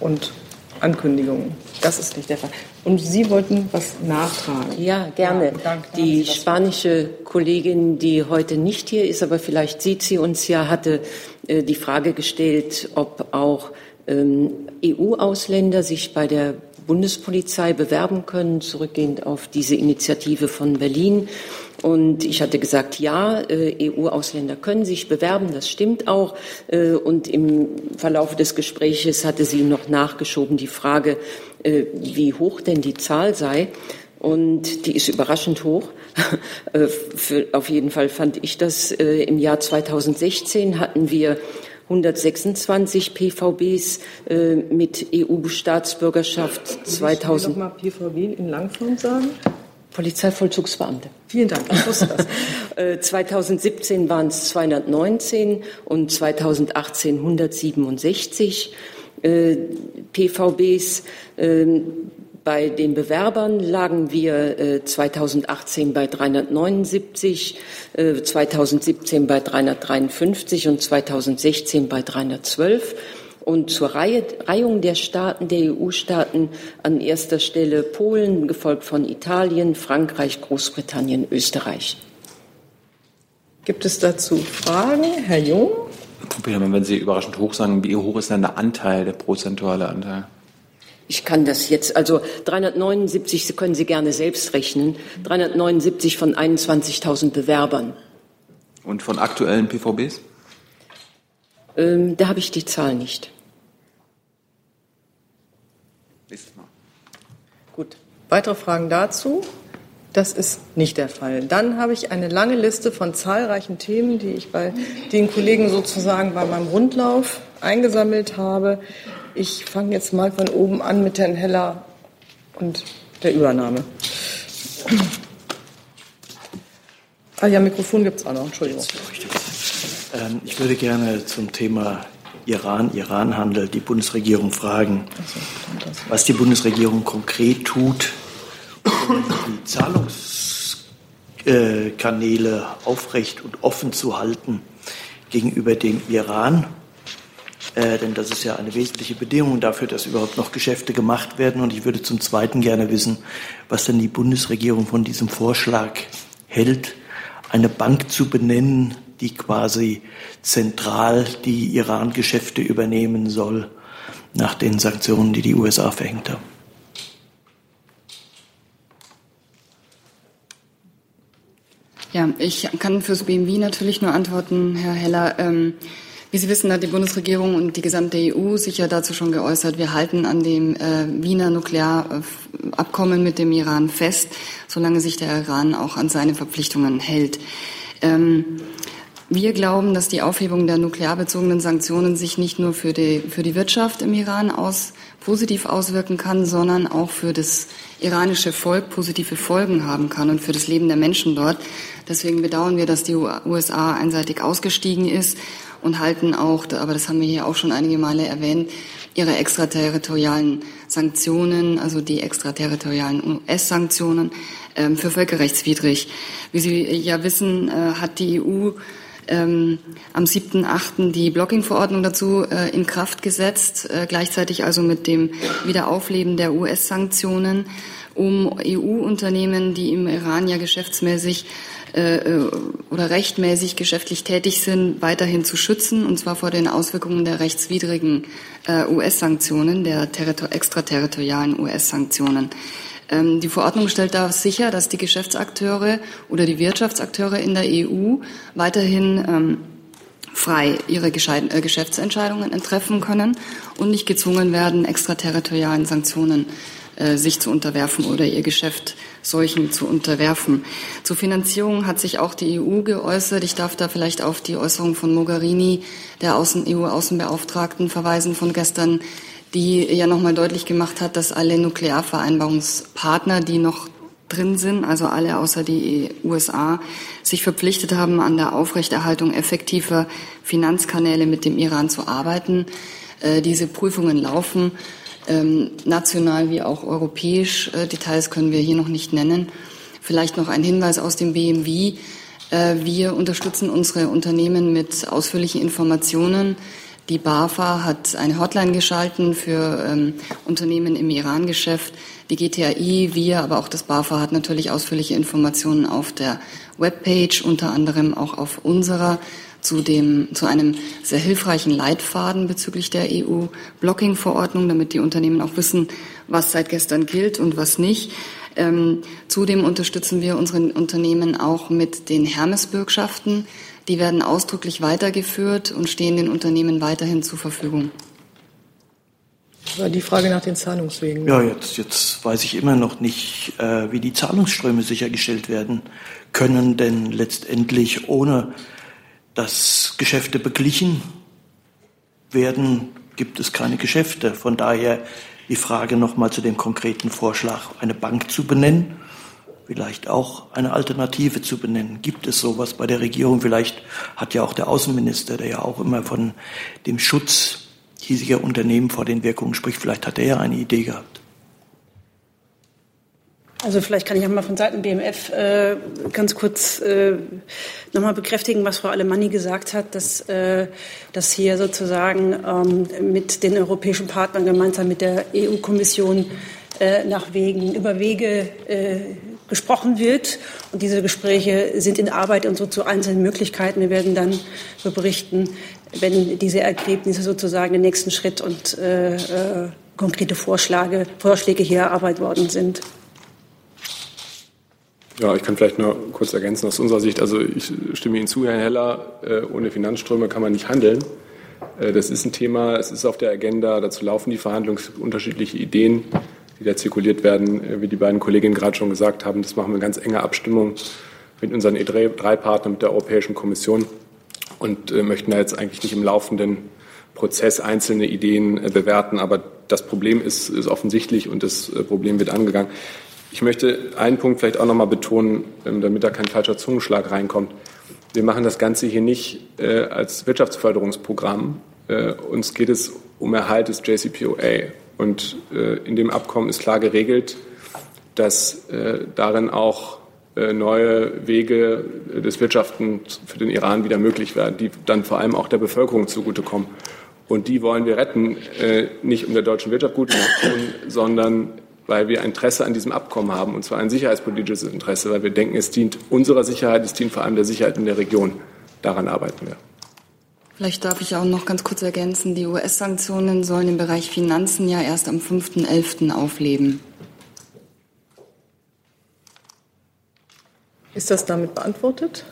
und Ankündigungen. Das ist nicht der Fall. Und Sie wollten was nachtragen. Ja, gerne. Ja, danke, die spanische Kollegin, die heute nicht hier ist, aber vielleicht sieht sie uns ja, hatte äh, die Frage gestellt, ob auch ähm, EU-Ausländer sich bei der Bundespolizei bewerben können, zurückgehend auf diese Initiative von Berlin. Und ich hatte gesagt, ja, äh, EU-Ausländer können sich bewerben, das stimmt auch. Äh, und im Verlauf des Gespräches hatte sie noch nachgeschoben die Frage, äh, wie hoch denn die Zahl sei. Und die ist überraschend hoch. [LAUGHS] Auf jeden Fall fand ich das. Im Jahr 2016 hatten wir 126 PVBs äh, mit EU-Staatsbürgerschaft. 2000. Noch mal PVB in Langform sagen? Polizeivollzugsbeamte. Vielen Dank, ich wusste das. 2017 waren es 219 und 2018 167 äh, PVBs. Äh, bei den Bewerbern lagen wir 2018 äh, bei 379, 2017 äh, bei 353 und 2016 bei 312. Und zur Reihe, Reihung der Staaten, der EU-Staaten an erster Stelle Polen, gefolgt von Italien, Frankreich, Großbritannien, Österreich. Gibt es dazu Fragen? Herr Jung? Wenn Sie überraschend hoch sagen, wie hoch ist denn der Anteil, der prozentuale Anteil? Ich kann das jetzt, also 379 Sie können Sie gerne selbst rechnen, 379 von 21.000 Bewerbern. Und von aktuellen PVBs? Ähm, da habe ich die Zahl nicht. Nächstes Mal. Gut. Weitere Fragen dazu? Das ist nicht der Fall. Dann habe ich eine lange Liste von zahlreichen Themen, die ich bei den Kollegen sozusagen bei meinem Rundlauf eingesammelt habe. Ich fange jetzt mal von oben an mit Herrn Heller und der Übernahme. Ah ja, Mikrofon gibt es auch noch, Entschuldigung. Ähm, ich würde gerne zum Thema Iran-Iran-Handel die Bundesregierung fragen, was die Bundesregierung konkret tut, um die Zahlungskanäle aufrecht und offen zu halten gegenüber dem Iran äh, denn das ist ja eine wesentliche Bedingung dafür, dass überhaupt noch Geschäfte gemacht werden. Und ich würde zum Zweiten gerne wissen, was denn die Bundesregierung von diesem Vorschlag hält, eine Bank zu benennen, die quasi zentral die Iran-Geschäfte übernehmen soll, nach den Sanktionen, die die USA verhängt haben. Ja, ich kann fürs BMW natürlich nur antworten, Herr Heller. Ähm, wie Sie wissen, hat die Bundesregierung und die gesamte EU sich ja dazu schon geäußert. Wir halten an dem äh, Wiener Nuklearabkommen mit dem Iran fest, solange sich der Iran auch an seine Verpflichtungen hält. Ähm, Wir glauben, dass die Aufhebung der nuklearbezogenen Sanktionen sich nicht nur für die, für die Wirtschaft im Iran aus, positiv auswirken kann, sondern auch für das iranische Volk positive Folgen haben kann und für das Leben der Menschen dort. Deswegen bedauern wir, dass die USA einseitig ausgestiegen ist und halten auch, aber das haben wir hier auch schon einige Male erwähnt, ihre extraterritorialen Sanktionen, also die extraterritorialen US-Sanktionen, ähm, für völkerrechtswidrig. Wie Sie ja wissen, äh, hat die EU ähm, am 7.8. die Blocking-Verordnung dazu äh, in Kraft gesetzt, äh, gleichzeitig also mit dem Wiederaufleben der US-Sanktionen, um EU-Unternehmen, die im Iran ja geschäftsmäßig oder rechtmäßig geschäftlich tätig sind, weiterhin zu schützen, und zwar vor den Auswirkungen der rechtswidrigen äh, US-Sanktionen, der extraterritorialen US-Sanktionen. Ähm, die Verordnung stellt da sicher, dass die Geschäftsakteure oder die Wirtschaftsakteure in der EU weiterhin ähm, frei ihre äh, Geschäftsentscheidungen treffen können und nicht gezwungen werden, extraterritorialen Sanktionen äh, sich zu unterwerfen oder ihr Geschäft solchen zu unterwerfen. Zur Finanzierung hat sich auch die EU geäußert. Ich darf da vielleicht auf die Äußerung von Mogherini, der EU-Außenbeauftragten, verweisen von gestern, die ja nochmal deutlich gemacht hat, dass alle Nuklearvereinbarungspartner, die noch drin sind, also alle außer die USA, sich verpflichtet haben, an der Aufrechterhaltung effektiver Finanzkanäle mit dem Iran zu arbeiten. Äh, diese Prüfungen laufen ähm, national wie auch europäisch. Äh, Details können wir hier noch nicht nennen. Vielleicht noch ein Hinweis aus dem BMW. Äh, wir unterstützen unsere Unternehmen mit ausführlichen Informationen die BAFA hat eine Hotline geschalten für ähm, Unternehmen im Iran-Geschäft. Die GTAI, wir, aber auch das BAFA hat natürlich ausführliche Informationen auf der Webpage, unter anderem auch auf unserer zu dem, zu einem sehr hilfreichen Leitfaden bezüglich der EU-Blocking-Verordnung, damit die Unternehmen auch wissen, was seit gestern gilt und was nicht. Ähm, zudem unterstützen wir unsere Unternehmen auch mit den Hermes-Bürgschaften. Die werden ausdrücklich weitergeführt und stehen den Unternehmen weiterhin zur Verfügung. War die Frage nach den Zahlungswegen. Ja, jetzt, jetzt weiß ich immer noch nicht, äh, wie die Zahlungsströme sichergestellt werden können, denn letztendlich ohne dass Geschäfte beglichen werden, gibt es keine Geschäfte. Von daher die Frage nochmal zu dem konkreten Vorschlag, eine Bank zu benennen vielleicht auch eine Alternative zu benennen. Gibt es sowas bei der Regierung? Vielleicht hat ja auch der Außenminister, der ja auch immer von dem Schutz hiesiger Unternehmen vor den Wirkungen spricht, vielleicht hat er ja eine Idee gehabt. Also vielleicht kann ich auch mal von Seiten BMF äh, ganz kurz äh, nochmal bekräftigen, was Frau Alemanni gesagt hat, dass, äh, dass hier sozusagen ähm, mit den europäischen Partnern gemeinsam mit der EU-Kommission äh, nach Wegen, über Wege äh, gesprochen wird. Und diese Gespräche sind in Arbeit und so zu einzelnen Möglichkeiten. Wir werden dann berichten, wenn diese Ergebnisse sozusagen den nächsten Schritt und äh, äh, konkrete Vorschläge, Vorschläge hier erarbeitet worden sind. Ja, ich kann vielleicht nur kurz ergänzen aus unserer Sicht. Also ich stimme Ihnen zu, Herr Heller, äh, ohne Finanzströme kann man nicht handeln. Äh, das ist ein Thema, es ist auf der Agenda, dazu laufen die Verhandlungen, unterschiedliche Ideen die da zirkuliert werden, äh, wie die beiden Kolleginnen gerade schon gesagt haben. Das machen wir in ganz enger Abstimmung mit unseren E3-Partnern, mit der Europäischen Kommission und möchten da jetzt eigentlich nicht im laufenden Prozess einzelne Ideen bewerten. Aber das Problem ist, ist offensichtlich und das Problem wird angegangen. Ich möchte einen Punkt vielleicht auch noch mal betonen, ähm, damit da kein falscher Zungenschlag reinkommt. Wir machen das Ganze hier nicht äh, als Wirtschaftsförderungsprogramm. Äh, uns geht es um Erhalt des JCPOA. Und äh, in dem Abkommen ist klar geregelt, dass darin auch neue Wege des Wirtschaftens für den Iran wieder möglich werden, die dann vor allem auch der Bevölkerung zugutekommen. Und die wollen wir retten, nicht um der deutschen Wirtschaft gut zu tun, sondern weil wir Interesse an diesem Abkommen haben, und zwar ein sicherheitspolitisches Interesse, weil wir denken, es dient unserer Sicherheit, es dient vor allem der Sicherheit in der Region. Daran arbeiten wir. Vielleicht darf ich auch noch ganz kurz ergänzen, die US-Sanktionen sollen im Bereich Finanzen ja erst am 5.11. aufleben. Ist das damit beantwortet?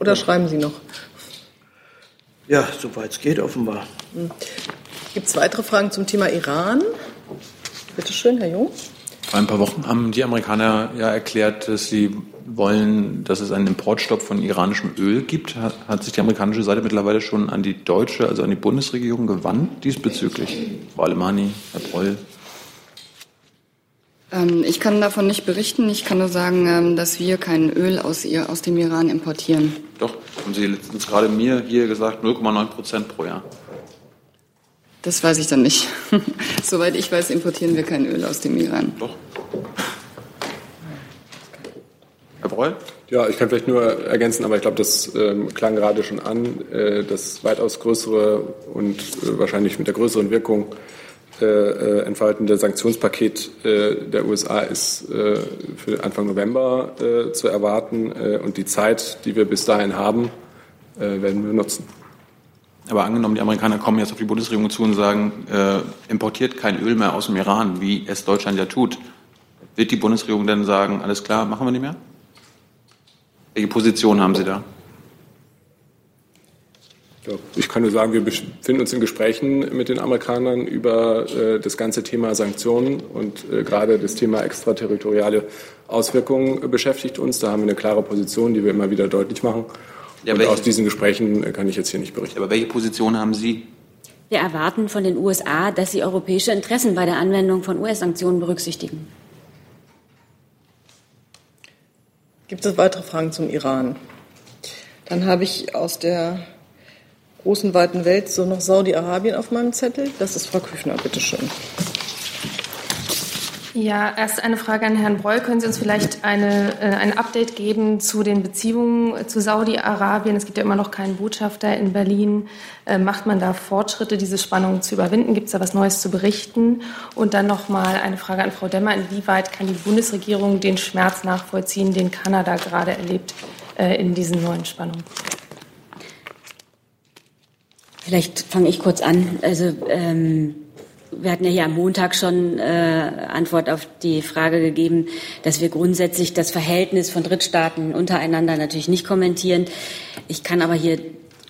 Oder ja. schreiben Sie noch? Ja, soweit es geht, offenbar. Hm. Gibt es weitere Fragen zum Thema Iran? Bitte schön, Herr Jung. Vor ein paar Wochen haben die Amerikaner ja erklärt, dass sie wollen, dass es einen Importstopp von iranischem Öl gibt. Hat, hat, sich die amerikanische Seite mittlerweile schon an die deutsche, also an die Bundesregierung gewandt diesbezüglich? Frau Alemani, Herr Broll. Ähm, ich kann davon nicht berichten. Ich kann nur sagen, ähm, dass wir kein Öl aus, ihr, aus dem Iran importieren. Doch, haben Sie letztens gerade mir hier gesagt, 0,9 Prozent pro Jahr. Das weiß ich dann nicht. [LAUGHS] Soweit ich weiß, importieren wir kein Öl aus dem Iran. Doch. Herr Breul? Ja, ich kann vielleicht nur ergänzen, aber ich glaube, das ähm, klang gerade schon an. Äh, das weitaus größere und äh, wahrscheinlich mit der größeren Wirkung äh, äh entfaltende Sanktionspaket äh, der USA ist äh, für Anfang November zu erwarten. und die Zeit, die wir bis dahin haben, werden wir nutzen. Aber angenommen, die Amerikaner kommen jetzt auf die Bundesregierung zu und sagen, importiert kein Öl mehr aus dem Iran, wie es Deutschland ja tut, wird die Bundesregierung dann sagen, alles klar, machen wir nicht mehr? Welche Position haben Sie da? Ich kann nur sagen, wir befinden uns in Gesprächen mit den Amerikanern über äh, das ganze Thema Sanktionen und äh, gerade das Thema extraterritoriale Auswirkungen beschäftigt uns. Da haben wir eine klare Position, die wir immer wieder deutlich machen. Ja, und aus diesen Gesprächen äh, kann ich jetzt hier nicht berichten. Aber welche Position haben Sie? Wir erwarten von den USA, dass sie europäische Interessen bei der Anwendung von US-Sanktionen berücksichtigen. Gibt es weitere Fragen zum Iran? Dann habe ich aus der großen, weiten Welt so noch Saudi-Arabien auf meinem Zettel. Das ist Frau Küchner, bitteschön. Ja, erst eine Frage an Herrn Breul. Können Sie uns vielleicht eine, äh, ein Update geben zu den Beziehungen zu Saudi-Arabien? Es gibt ja immer noch keinen Botschafter in Berlin. Äh, macht man da Fortschritte, diese Spannungen zu überwinden? Gibt es da was Neues zu berichten? Und dann noch mal eine Frage an Frau Demmer. Inwieweit kann die Bundesregierung den Schmerz nachvollziehen, den Kanada gerade erlebt äh, in diesen neuen Spannungen? Vielleicht fange ich kurz an. Also ähm wir hatten ja hier am Montag schon äh, Antwort auf die Frage gegeben, dass wir grundsätzlich das Verhältnis von Drittstaaten untereinander natürlich nicht kommentieren. Ich kann aber hier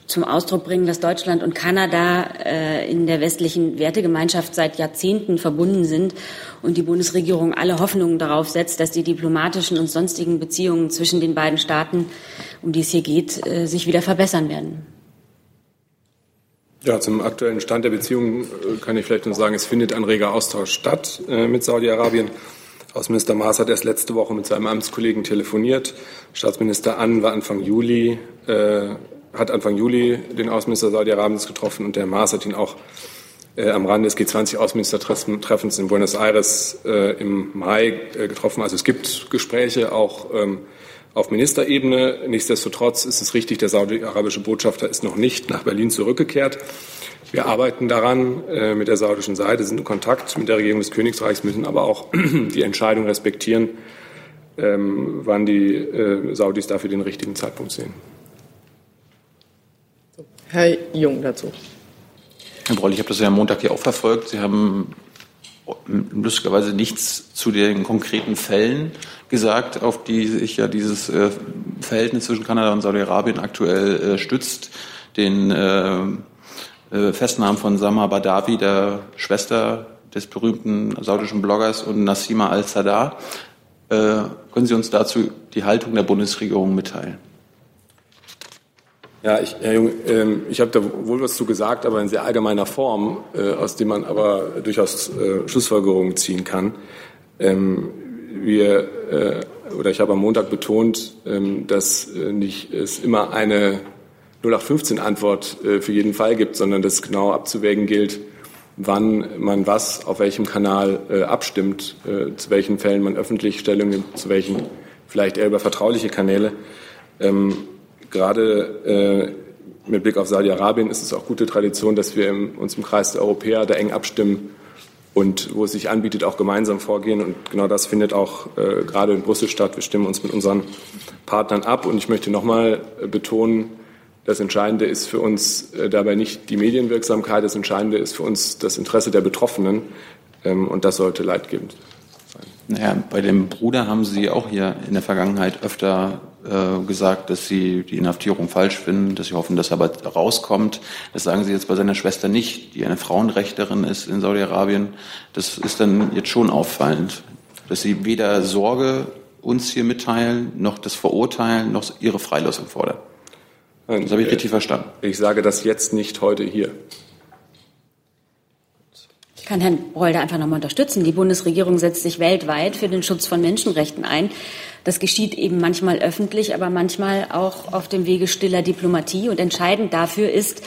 zum Ausdruck bringen, dass Deutschland und Kanada äh, in der westlichen Wertegemeinschaft seit Jahrzehnten verbunden sind und die Bundesregierung alle Hoffnungen darauf setzt, dass die diplomatischen und sonstigen Beziehungen zwischen den beiden Staaten, um die es hier geht, äh, sich wieder verbessern werden. Ja, zum aktuellen Stand der Beziehungen äh, kann ich vielleicht nur sagen, es findet ein reger Austausch statt äh, mit Saudi-Arabien. Außenminister Maas hat erst letzte Woche mit seinem Amtskollegen telefoniert. Staatsminister An war Anfang Juli, äh, hat Anfang Juli den Außenminister Saudi-Arabiens getroffen und der Maas hat ihn auch äh, am Rande des G20-Außenministertreffens in Buenos Aires äh, im Mai äh, getroffen. Also es gibt Gespräche auch ähm, auf Ministerebene. Nichtsdestotrotz ist es richtig, der saudi-arabische Botschafter ist noch nicht nach Berlin zurückgekehrt. Wir arbeiten daran äh, mit der saudischen Seite, sind in Kontakt mit der Regierung des Königreichs, müssen aber auch [CLEARS THROAT] die Entscheidung respektieren, ähm, wann die äh, Saudis dafür den richtigen Zeitpunkt sehen. Herr Jung dazu. Herr Broll, ich habe das ja am Montag hier auch verfolgt. Sie haben lustigerweise nichts zu den konkreten Fällen gesagt, auf die sich ja dieses äh, Verhältnis zwischen Kanada und Saudi-Arabien aktuell äh, stützt. Den äh, äh, Festnahmen von Sama Badawi, der Schwester des berühmten saudischen Bloggers, und Nassima al-Sadar. Äh, können Sie uns dazu die Haltung der Bundesregierung mitteilen? Ja, ich, Herr Jung, ähm, ich habe da wohl was zu gesagt, aber in sehr allgemeiner Form, äh, aus dem man aber durchaus äh, Schlussfolgerungen ziehen kann. Ähm, wir, äh, oder ich habe am Montag betont, ähm, dass äh, nicht es immer eine 0815-Antwort äh, für jeden Fall gibt, sondern dass genau abzuwägen gilt, wann man was auf welchem Kanal äh, abstimmt, zu welchen Fällen man öffentlich Stellung nimmt, zu welchen vielleicht eher über vertrauliche Kanäle. Ähm, gerade äh, mit Blick auf Saudi-Arabien ist es auch gute Tradition, dass wir im, uns im Kreis der Europäer da eng abstimmen und wo es sich anbietet, auch gemeinsam vorgehen. Und genau das findet auch äh, gerade in Brüssel statt. Wir stimmen uns mit unseren Partnern ab. Und ich möchte nochmal äh, betonen, das Entscheidende ist für uns äh, dabei nicht die Medienwirksamkeit, das Entscheidende ist für uns das Interesse der Betroffenen. Ähm, und das sollte leitgebend sein. Naja, bei dem Bruder haben Sie auch hier in der Vergangenheit öfter äh, gesagt, dass Sie die Inhaftierung falsch finden, dass Sie hoffen, dass er aber rauskommt. Das sagen Sie jetzt bei seiner Schwester nicht, die eine Frauenrechterin ist in Saudi-Arabien. Das ist dann jetzt schon auffallend, dass Sie weder Sorge uns hier mitteilen, noch das verurteilen, noch ihre Freilassung fordern. Das habe ich richtig verstanden. Ich sage das jetzt nicht heute hier. Ich kann Herrn Breuer einfach nochmal unterstützen. Die Bundesregierung setzt sich weltweit für den Schutz von Menschenrechten ein. Das geschieht eben manchmal öffentlich, aber manchmal auch auf dem Wege stiller Diplomatie. Und entscheidend dafür ist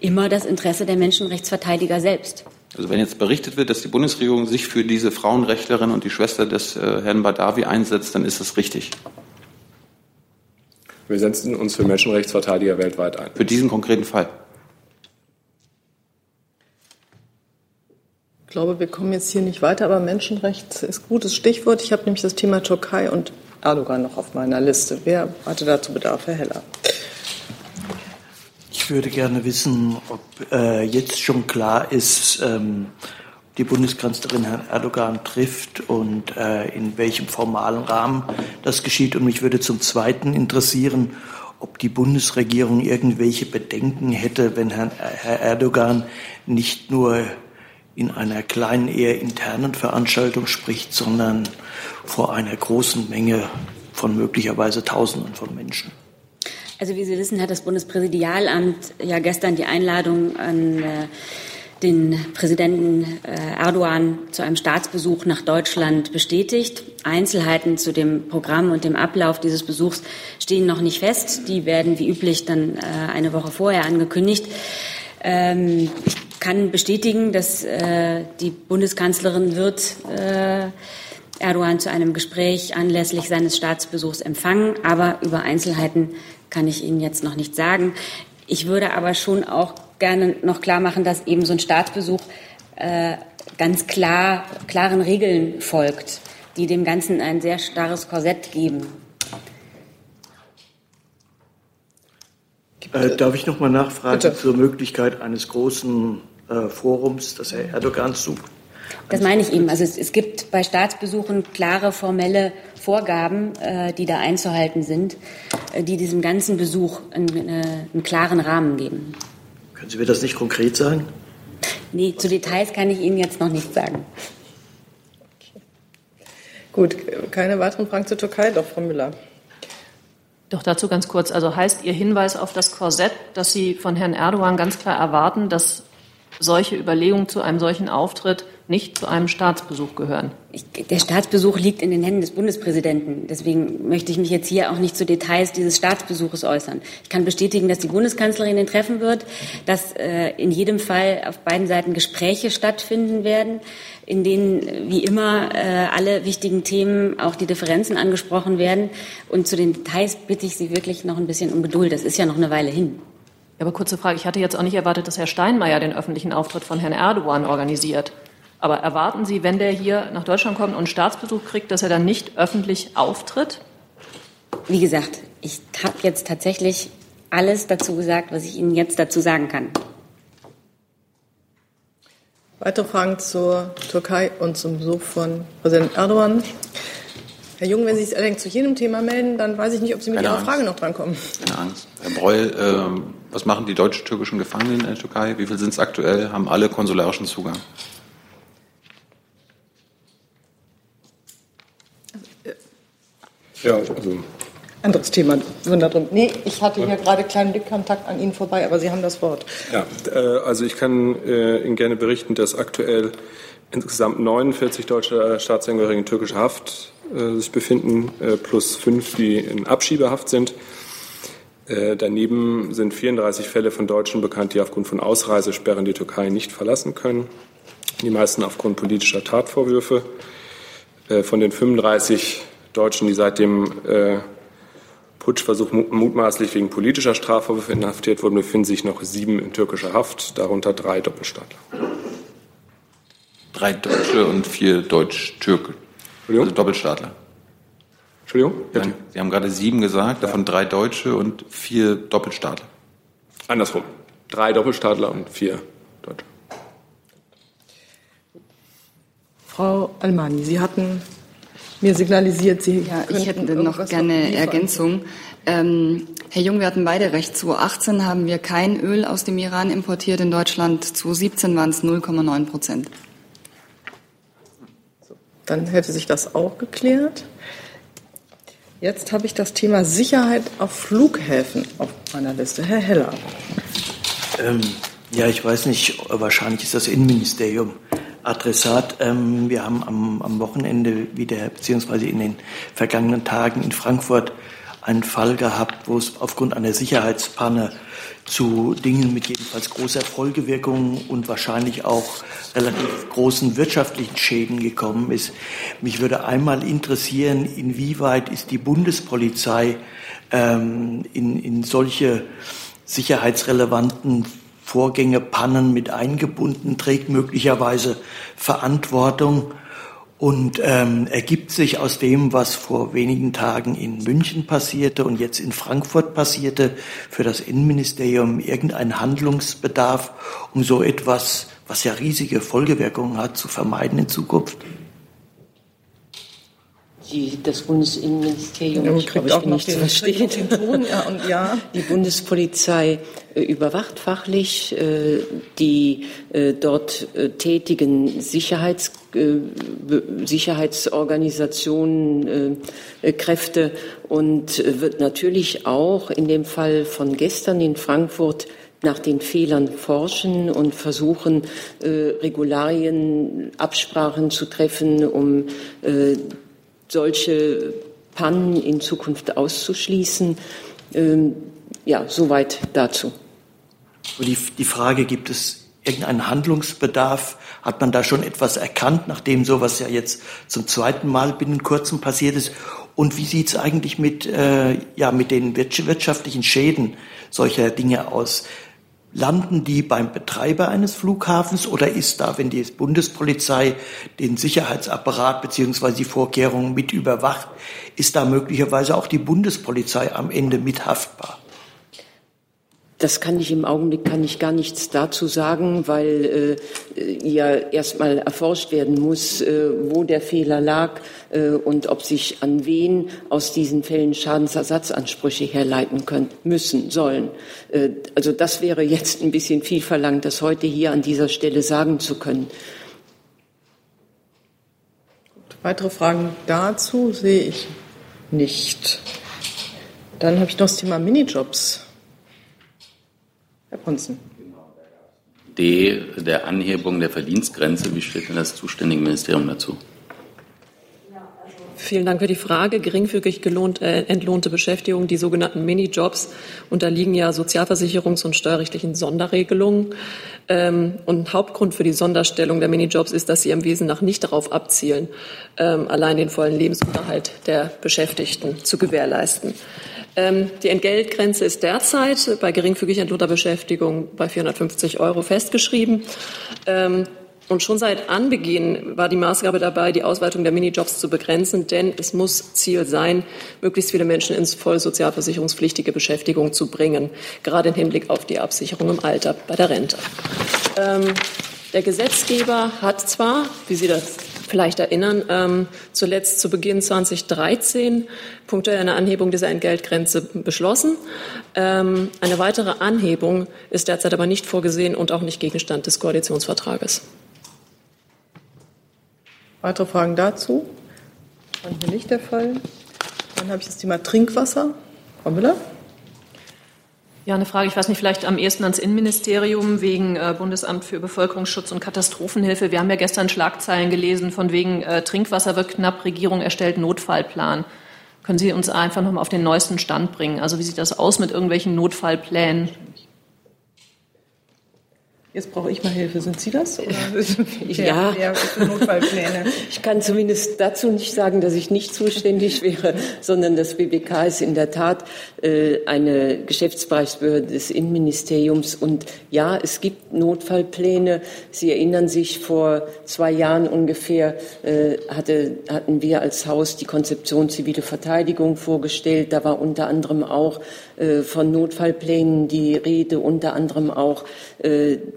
immer das Interesse der Menschenrechtsverteidiger selbst. Also wenn jetzt berichtet wird, dass die Bundesregierung sich für diese Frauenrechtlerin und die Schwester des äh, Herrn Badawi einsetzt, dann ist das richtig. Wir setzen uns für Menschenrechtsverteidiger weltweit ein. Für diesen konkreten Fall. Ich glaube, wir kommen jetzt hier nicht weiter, aber Menschenrecht ist gutes Stichwort. Ich habe nämlich das Thema Türkei und Erdogan noch auf meiner Liste. Wer hatte dazu Bedarf, Herr Heller? Ich würde gerne wissen, ob äh, jetzt schon klar ist, ähm, die Bundeskanzlerin Herrn Erdogan trifft und äh, in welchem formalen Rahmen das geschieht. Und mich würde zum Zweiten interessieren, ob die Bundesregierung irgendwelche Bedenken hätte, wenn Herr, Herr Erdogan nicht nur in einer kleinen, eher internen Veranstaltung spricht, sondern vor einer großen Menge von möglicherweise Tausenden von Menschen. Also wie Sie wissen, hat das Bundespräsidialamt ja gestern die Einladung an äh, den Präsidenten äh, Erdogan zu einem Staatsbesuch nach Deutschland bestätigt. Einzelheiten zu dem Programm und dem Ablauf dieses Besuchs stehen noch nicht fest. Die werden wie üblich dann äh, eine Woche vorher angekündigt. Ähm, ich kann bestätigen, dass äh, die Bundeskanzlerin wird äh, Erdogan zu einem Gespräch anlässlich seines Staatsbesuchs empfangen, aber über Einzelheiten kann ich Ihnen jetzt noch nicht sagen. Ich würde aber schon auch gerne noch klar machen, dass eben so ein Staatsbesuch äh, ganz klar, klaren Regeln folgt, die dem Ganzen ein sehr starres Korsett geben. Äh, darf ich noch mal nachfragen Bitte. zur Möglichkeit eines großen äh, Forums, das Herr Erdogan sucht? Das meine ich eben. Also es, es gibt bei Staatsbesuchen klare formelle Vorgaben, äh, die da einzuhalten sind, äh, die diesem ganzen Besuch einen, äh, einen klaren Rahmen geben. Können Sie mir das nicht konkret sagen? Nee, zu Details kann ich Ihnen jetzt noch nicht sagen. Okay. Gut, keine weiteren Fragen zur Türkei, doch, Frau Müller. Doch dazu ganz kurz. Also heißt Ihr Hinweis auf das Korsett, dass Sie von Herrn Erdogan ganz klar erwarten, dass solche Überlegungen zu einem solchen Auftritt nicht zu einem Staatsbesuch gehören. Ich, der Staatsbesuch liegt in den Händen des Bundespräsidenten. Deswegen möchte ich mich jetzt hier auch nicht zu Details dieses Staatsbesuches äußern. Ich kann bestätigen, dass die Bundeskanzlerin ihn treffen wird, dass äh, in jedem Fall auf beiden Seiten Gespräche stattfinden werden, in denen wie immer äh, alle wichtigen Themen, auch die Differenzen angesprochen werden. Und zu den Details bitte ich Sie wirklich noch ein bisschen um Geduld. Das ist ja noch eine Weile hin. Aber kurze Frage. Ich hatte jetzt auch nicht erwartet, dass Herr Steinmeier den öffentlichen Auftritt von Herrn Erdogan organisiert. Aber erwarten Sie, wenn der hier nach Deutschland kommt und einen Staatsbesuch kriegt, dass er dann nicht öffentlich auftritt? Wie gesagt, ich habe jetzt tatsächlich alles dazu gesagt, was ich Ihnen jetzt dazu sagen kann. Weitere Fragen zur Türkei und zum Besuch von Präsident Erdogan? Herr Jung, wenn Sie sich allerdings zu jedem Thema melden, dann weiß ich nicht, ob Sie mit Keine Ihrer Angst. Frage noch drankommen. Keine Angst. Herr Breul, äh, was machen die deutsch-türkischen Gefangenen in der Türkei? Wie viele sind es aktuell? Haben alle konsularischen Zugang? Ja, also. Anderes Thema. Drin. Nee, ich hatte hier gerade kleinen Blickkontakt an Ihnen vorbei, aber Sie haben das Wort. Ja, äh, also ich kann äh, Ihnen gerne berichten, dass aktuell insgesamt 49 deutsche Staatsangehörige in türkischer Haft äh, sich befinden, plus fünf, die in Abschiebehaft sind. Daneben sind 34 Fälle von Deutschen bekannt, die aufgrund von Ausreisesperren die Türkei nicht verlassen können. Die meisten aufgrund politischer Tatvorwürfe. Von den 35 Deutschen, die seit dem äh, Putschversuch mutmaßlich wegen politischer Strafvorwürfe inhaftiert wurden, befinden sich noch sieben in türkischer Haft, darunter drei Doppelstaatler. Drei Deutsche und vier Deutsch-Türke. Also Doppelstaatler. Entschuldigung? Nein, Sie haben gerade sieben gesagt, davon drei Deutsche und vier Doppelstaatler. Andersrum. Drei Doppelstaatler und vier Deutsche. Frau Almani, Sie hatten mir signalisiert, Sie. Ja, ich hätte noch gerne Ergänzung. Ähm, Herr Jung, wir hatten beide recht. 2018 haben wir kein Öl aus dem Iran importiert in Deutschland. 2017 waren es 0,9 Prozent. Dann hätte sich das auch geklärt. Jetzt habe ich das Thema Sicherheit auf Flughäfen auf meiner Liste. Herr Heller. Ähm, ja, ich weiß nicht, wahrscheinlich ist das Innenministerium Adressat. Ähm, wir haben am, am Wochenende wieder, beziehungsweise in den vergangenen Tagen in Frankfurt einen Fall gehabt, wo es aufgrund einer Sicherheitspanne zu Dingen mit jedenfalls großer Folgewirkung und wahrscheinlich auch relativ großen wirtschaftlichen Schäden gekommen ist. Mich würde einmal interessieren, inwieweit ist die Bundespolizei ähm, in, in solche sicherheitsrelevanten Vorgänge, Pannen mit eingebunden, trägt möglicherweise Verantwortung und ähm, ergibt sich aus dem, was vor wenigen Tagen in München passierte und jetzt in Frankfurt passierte, für das Innenministerium irgendein Handlungsbedarf, um so etwas, was ja riesige Folgewirkungen hat, zu vermeiden in Zukunft? Die, das Bundesinnenministerium, Ja, ich glaube, ich auch bin nicht den zu verstehen. den Ton, ja, und ja. [LAUGHS] Die Bundespolizei äh, überwacht fachlich äh, die äh, dort äh, tätigen Sicherheits, äh, Sicherheitsorganisationen, äh, äh, Kräfte und äh, wird natürlich auch in dem Fall von gestern in Frankfurt nach den Fehlern forschen und versuchen, äh, Regularien, Absprachen zu treffen, um äh, solche Pannen in Zukunft auszuschließen. Ähm, ja, soweit dazu. Die, die Frage, gibt es irgendeinen Handlungsbedarf? Hat man da schon etwas erkannt, nachdem sowas ja jetzt zum zweiten Mal binnen kurzem passiert ist? Und wie sieht es eigentlich mit, äh, ja, mit den wirtschaft- wirtschaftlichen Schäden solcher Dinge aus? Landen die beim Betreiber eines Flughafens oder ist da, wenn die Bundespolizei den Sicherheitsapparat beziehungsweise die Vorkehrungen mit überwacht, ist da möglicherweise auch die Bundespolizei am Ende mithaftbar? Das kann ich im Augenblick kann ich gar nichts dazu sagen, weil äh, ja erstmal erforscht werden muss, äh, wo der Fehler lag äh, und ob sich an wen aus diesen Fällen Schadensersatzansprüche herleiten können, müssen, sollen. Äh, also das wäre jetzt ein bisschen viel verlangt, das heute hier an dieser Stelle sagen zu können. Weitere Fragen dazu sehe ich nicht. Dann habe ich noch das Thema Minijobs. Herr Ponzen. D der Anhebung der Verdienstgrenze. Wie steht denn das zuständige Ministerium dazu? Vielen Dank für die Frage. Geringfügig gelohnt, äh, entlohnte Beschäftigung, die sogenannten Minijobs, unterliegen ja sozialversicherungs- und steuerrechtlichen Sonderregelungen. Ähm, und Hauptgrund für die Sonderstellung der Minijobs ist, dass sie im Wesen nach nicht darauf abzielen, ähm, allein den vollen Lebensunterhalt der Beschäftigten zu gewährleisten. Ähm, die Entgeltgrenze ist derzeit bei geringfügig entlohnter Beschäftigung bei 450 Euro festgeschrieben. Ähm, und schon seit Anbeginn war die Maßgabe dabei, die Ausweitung der Minijobs zu begrenzen, denn es muss Ziel sein, möglichst viele Menschen ins voll sozialversicherungspflichtige Beschäftigung zu bringen, gerade im Hinblick auf die Absicherung im Alter bei der Rente. Ähm, der Gesetzgeber hat zwar, wie Sie das vielleicht erinnern, ähm, zuletzt zu Beginn 2013 punktuell eine Anhebung dieser Entgeltgrenze beschlossen. Ähm, eine weitere Anhebung ist derzeit aber nicht vorgesehen und auch nicht Gegenstand des Koalitionsvertrages. Weitere Fragen dazu? Dann hier nicht der Fall. Dann habe ich das Thema Trinkwasser. Frau Müller? Ja, eine Frage, ich weiß nicht, vielleicht am ehesten ans Innenministerium wegen äh, Bundesamt für Bevölkerungsschutz und Katastrophenhilfe. Wir haben ja gestern Schlagzeilen gelesen von wegen äh, Trinkwasser wird knapp, Regierung erstellt Notfallplan. Können Sie uns einfach noch mal auf den neuesten Stand bringen? Also wie sieht das aus mit irgendwelchen Notfallplänen? Jetzt brauche ich mal Hilfe. Sind Sie das? [LAUGHS] Oder Ja. Notfallpläne? Ich kann zumindest dazu nicht sagen, dass ich nicht zuständig wäre, sondern das BBK ist in der Tat äh, eine Geschäftsbereichsbehörde des Innenministeriums. Und ja, es gibt Notfallpläne. Sie erinnern sich, vor zwei Jahren ungefähr äh, hatte, hatten wir als Haus die Konzeption zivile Verteidigung vorgestellt. Da war unter anderem auch äh, von Notfallplänen die Rede, unter anderem auch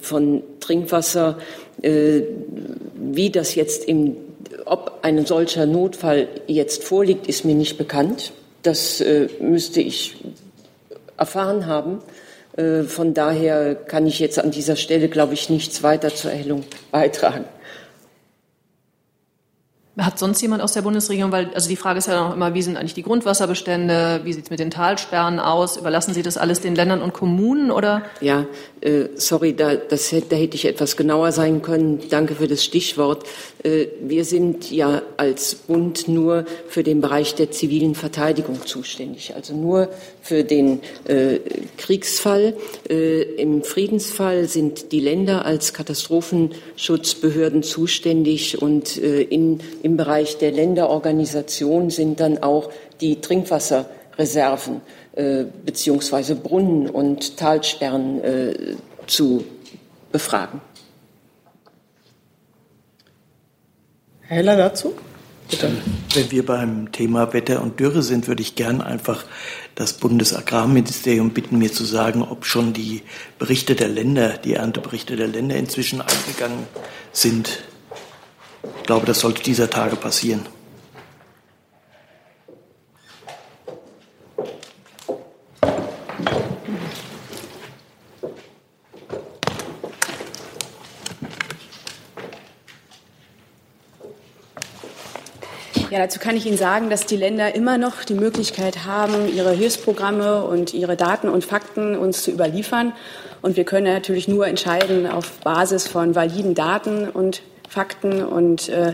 von Trinkwasser, äh, wie das jetzt im, ob ein solcher Notfall jetzt vorliegt, ist mir nicht bekannt. Das äh, müsste ich erfahren haben. Äh, von daher kann ich jetzt an dieser Stelle, glaube ich, nichts weiter zur Erhellung beitragen. Hat sonst jemand aus der Bundesregierung, weil, also die Frage ist ja noch immer, wie sind eigentlich die Grundwasserbestände, wie sieht es mit den Talsperren aus? Überlassen Sie das alles den Ländern und Kommunen oder? Ja, äh, sorry, da, das, da hätte ich etwas genauer sein können. Danke für das Stichwort. Äh, wir sind ja als Bund nur für den Bereich der zivilen Verteidigung zuständig, also nur für den äh, Kriegsfall. Äh, Im Friedensfall sind die Länder als Katastrophenschutzbehörden zuständig und äh, in, im Bereich der Länderorganisation sind dann auch die Trinkwasserreserven äh, beziehungsweise Brunnen und Talsperren äh, zu befragen. Herr Heller dazu? Bitte. Wenn wir beim Thema Wetter und Dürre sind, würde ich gern einfach das Bundesagrarministerium bitten, mir zu sagen, ob schon die Berichte der Länder, die Ernteberichte der Länder inzwischen eingegangen sind. Ich glaube, das sollte dieser Tage passieren. Ja, dazu kann ich Ihnen sagen, dass die Länder immer noch die Möglichkeit haben, ihre Hilfsprogramme und ihre Daten und Fakten uns zu überliefern. Und wir können natürlich nur entscheiden auf Basis von validen Daten und Fakten. Und äh,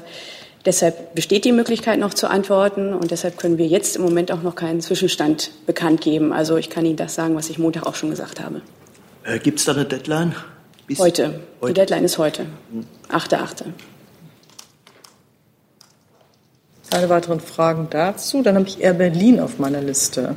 deshalb besteht die Möglichkeit noch zu antworten. Und deshalb können wir jetzt im Moment auch noch keinen Zwischenstand bekannt geben. Also ich kann Ihnen das sagen, was ich Montag auch schon gesagt habe. Äh, Gibt es da eine Deadline? Bis heute. heute. Die Deadline ist heute. 8.8. Keine weiteren Fragen dazu. Dann habe ich Air Berlin auf meiner Liste.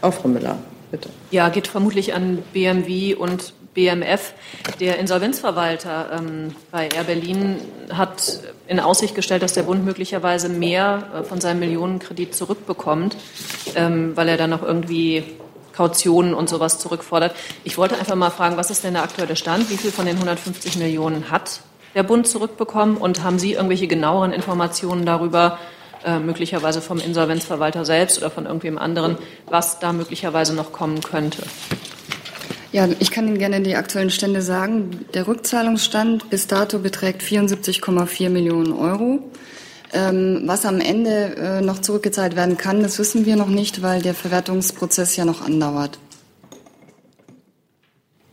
Auch Frau Müller, bitte. Ja, geht vermutlich an BMW und BMF. Der Insolvenzverwalter ähm, bei Air Berlin hat in Aussicht gestellt, dass der Bund möglicherweise mehr äh, von seinem Millionenkredit zurückbekommt, ähm, weil er dann noch irgendwie Kautionen und sowas zurückfordert. Ich wollte einfach mal fragen, was ist denn der aktuelle Stand? Wie viel von den 150 Millionen hat der Bund zurückbekommen? Und haben Sie irgendwelche genaueren Informationen darüber, äh, möglicherweise vom Insolvenzverwalter selbst oder von irgendwem anderen, was da möglicherweise noch kommen könnte? Ja, ich kann Ihnen gerne die aktuellen Stände sagen. Der Rückzahlungsstand bis dato beträgt 74,4 Millionen Euro. Ähm, was am Ende äh, noch zurückgezahlt werden kann, das wissen wir noch nicht, weil der Verwertungsprozess ja noch andauert.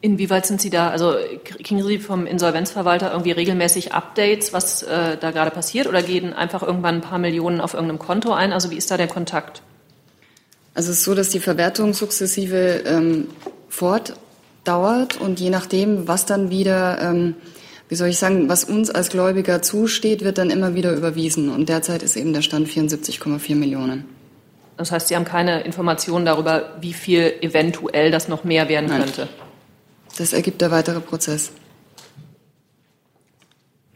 Inwieweit sind Sie da, also kriegen Sie vom Insolvenzverwalter irgendwie regelmäßig Updates, was äh, da gerade passiert, oder gehen einfach irgendwann ein paar Millionen auf irgendeinem Konto ein? Also wie ist da der Kontakt? Also es ist so, dass die Verwertung sukzessive ähm, fortdauert und je nachdem, was dann wieder, ähm, wie soll ich sagen, was uns als Gläubiger zusteht, wird dann immer wieder überwiesen. Und derzeit ist eben der Stand 74,4 Millionen. Das heißt, Sie haben keine Informationen darüber, wie viel eventuell das noch mehr werden Nein. könnte? Das ergibt der weitere Prozess.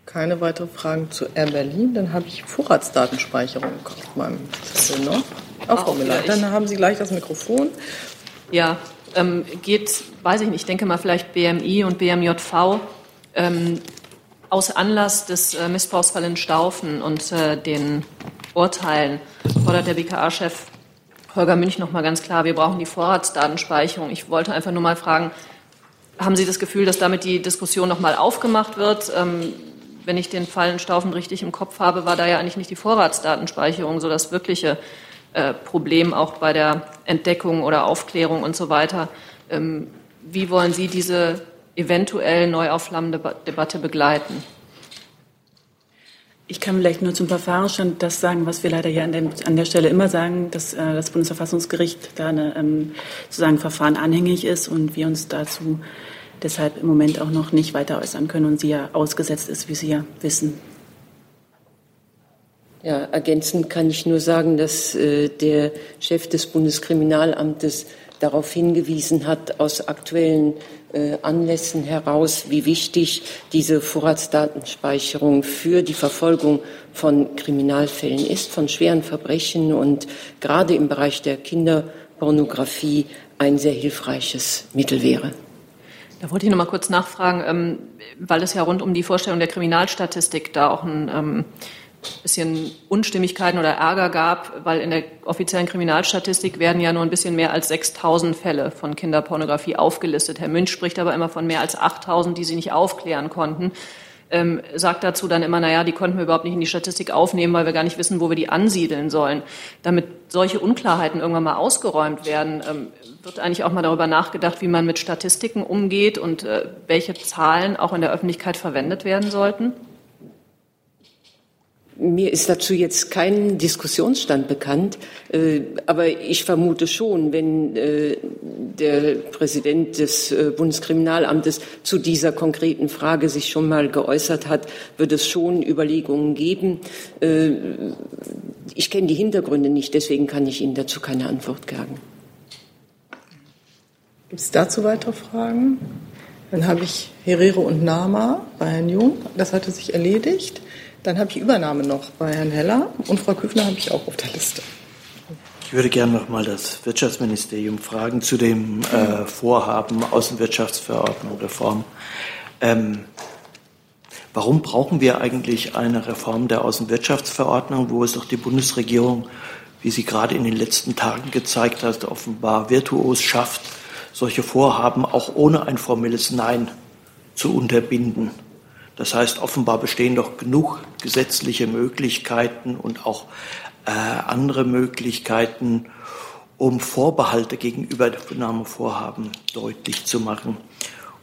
Keine weiteren Fragen zu Air Berlin. Dann habe ich Vorratsdatenspeicherung auf meinem Zettel noch. Auch Frau ich. Dann haben Sie gleich das Mikrofon. Ja, ähm, geht, weiß ich nicht, ich denke mal vielleicht BMI und BMJV ähm, aus Anlass des äh, Missbrauchsfalls in Staufen und äh, den Urteilen fordert der BKA-Chef Holger Münch noch mal ganz klar, wir brauchen die Vorratsdatenspeicherung. Ich wollte einfach nur mal fragen, haben Sie das Gefühl, dass damit die Diskussion noch mal aufgemacht wird? Ähm, wenn ich den Fall in Staufen richtig im Kopf habe, war da ja eigentlich nicht die Vorratsdatenspeicherung so das wirkliche äh, Problem auch bei der Entdeckung oder Aufklärung und so weiter. Ähm, wie wollen Sie diese eventuell neu aufflammende Ba- Debatte begleiten? Ich kann vielleicht nur zum Verfahrensstand das sagen, was wir leider hier an, dem, an der Stelle immer sagen, dass äh, das Bundesverfassungsgericht da eine ähm, sozusagen Verfahren anhängig ist und wir uns dazu deshalb im Moment auch noch nicht weiter äußern können und sie ja ausgesetzt ist, wie Sie ja wissen. Ja, ergänzend kann ich nur sagen, dass äh, der Chef des Bundeskriminalamtes darauf hingewiesen hat, aus aktuellen äh, Anlässen heraus, wie wichtig diese Vorratsdatenspeicherung für die Verfolgung von Kriminalfällen ist, von schweren Verbrechen und gerade im Bereich der Kinderpornografie ein sehr hilfreiches Mittel wäre. Da wollte ich noch mal kurz nachfragen, ähm, weil es ja rund um die Vorstellung der Kriminalstatistik da auch ein ähm, bisschen Unstimmigkeiten oder Ärger gab, weil in der offiziellen Kriminalstatistik werden ja nur ein bisschen mehr als 6000 Fälle von Kinderpornografie aufgelistet. Herr Münch spricht aber immer von mehr als 8000, die sie nicht aufklären konnten. ähm, sagt dazu dann immer, naja, die konnten wir überhaupt nicht in die Statistik aufnehmen, weil wir gar nicht wissen, wo wir die ansiedeln sollen. Damit solche Unklarheiten irgendwann mal ausgeräumt werden, ähm, wird eigentlich auch mal darüber nachgedacht, wie man mit Statistiken umgeht und äh, welche Zahlen auch in der Öffentlichkeit verwendet werden sollten? Mir ist dazu jetzt kein Diskussionsstand bekannt, äh, aber ich vermute schon, wenn äh, der Präsident des äh, Bundeskriminalamtes zu dieser konkreten Frage sich schon mal geäußert hat, wird es schon Überlegungen geben. Ich kenne die Hintergründe nicht, deswegen kann ich Ihnen dazu keine Antwort geben. Gibt es dazu weitere Fragen? Dann habe ich Herrero und Nama bei Herrn Jung. Das hatte sich erledigt. Dann habe ich Übernahme noch bei Herrn Heller und Frau Küffner habe ich auch auf der Liste. Ich würde gerne noch mal das Wirtschaftsministerium fragen zu dem äh, Vorhaben Außenwirtschaftsverordnung Reform. Ähm, warum brauchen wir eigentlich eine Reform der Außenwirtschaftsverordnung, wo es doch die Bundesregierung, wie sie gerade in den letzten Tagen gezeigt hat, offenbar virtuos schafft, solche Vorhaben auch ohne ein formelles Nein zu unterbinden? Das heißt, offenbar bestehen doch genug gesetzliche Möglichkeiten und auch äh, andere Möglichkeiten, um Vorbehalte gegenüber Übernahmevorhaben deutlich zu machen.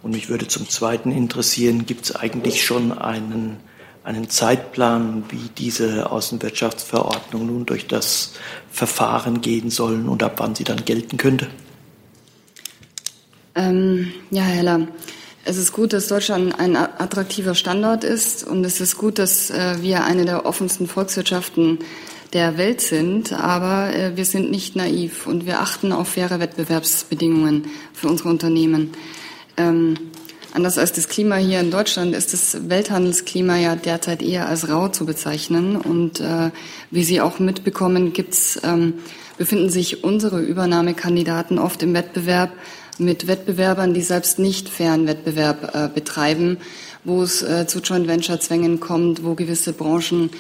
Und mich würde zum Zweiten interessieren, gibt es eigentlich schon einen, einen Zeitplan, wie diese Außenwirtschaftsverordnung nun durch das Verfahren gehen sollen und ab wann sie dann gelten könnte? Ähm, ja, Herr Heller. Es ist gut, dass Deutschland ein attraktiver Standort ist und es ist gut, dass äh, wir eine der offensten Volkswirtschaften der Welt sind, aber äh, wir sind nicht naiv und wir achten auf faire Wettbewerbsbedingungen für unsere Unternehmen. Ähm, anders als das Klima hier in Deutschland ist das Welthandelsklima ja derzeit eher als rau zu bezeichnen und äh, wie Sie auch mitbekommen, gibt's, ähm, befinden sich unsere Übernahmekandidaten oft im Wettbewerb mit Wettbewerbern, die selbst nicht fairen Wettbewerb äh, betreiben, wo es äh, zu Joint Venture Zwängen kommt, wo gewisse Branchen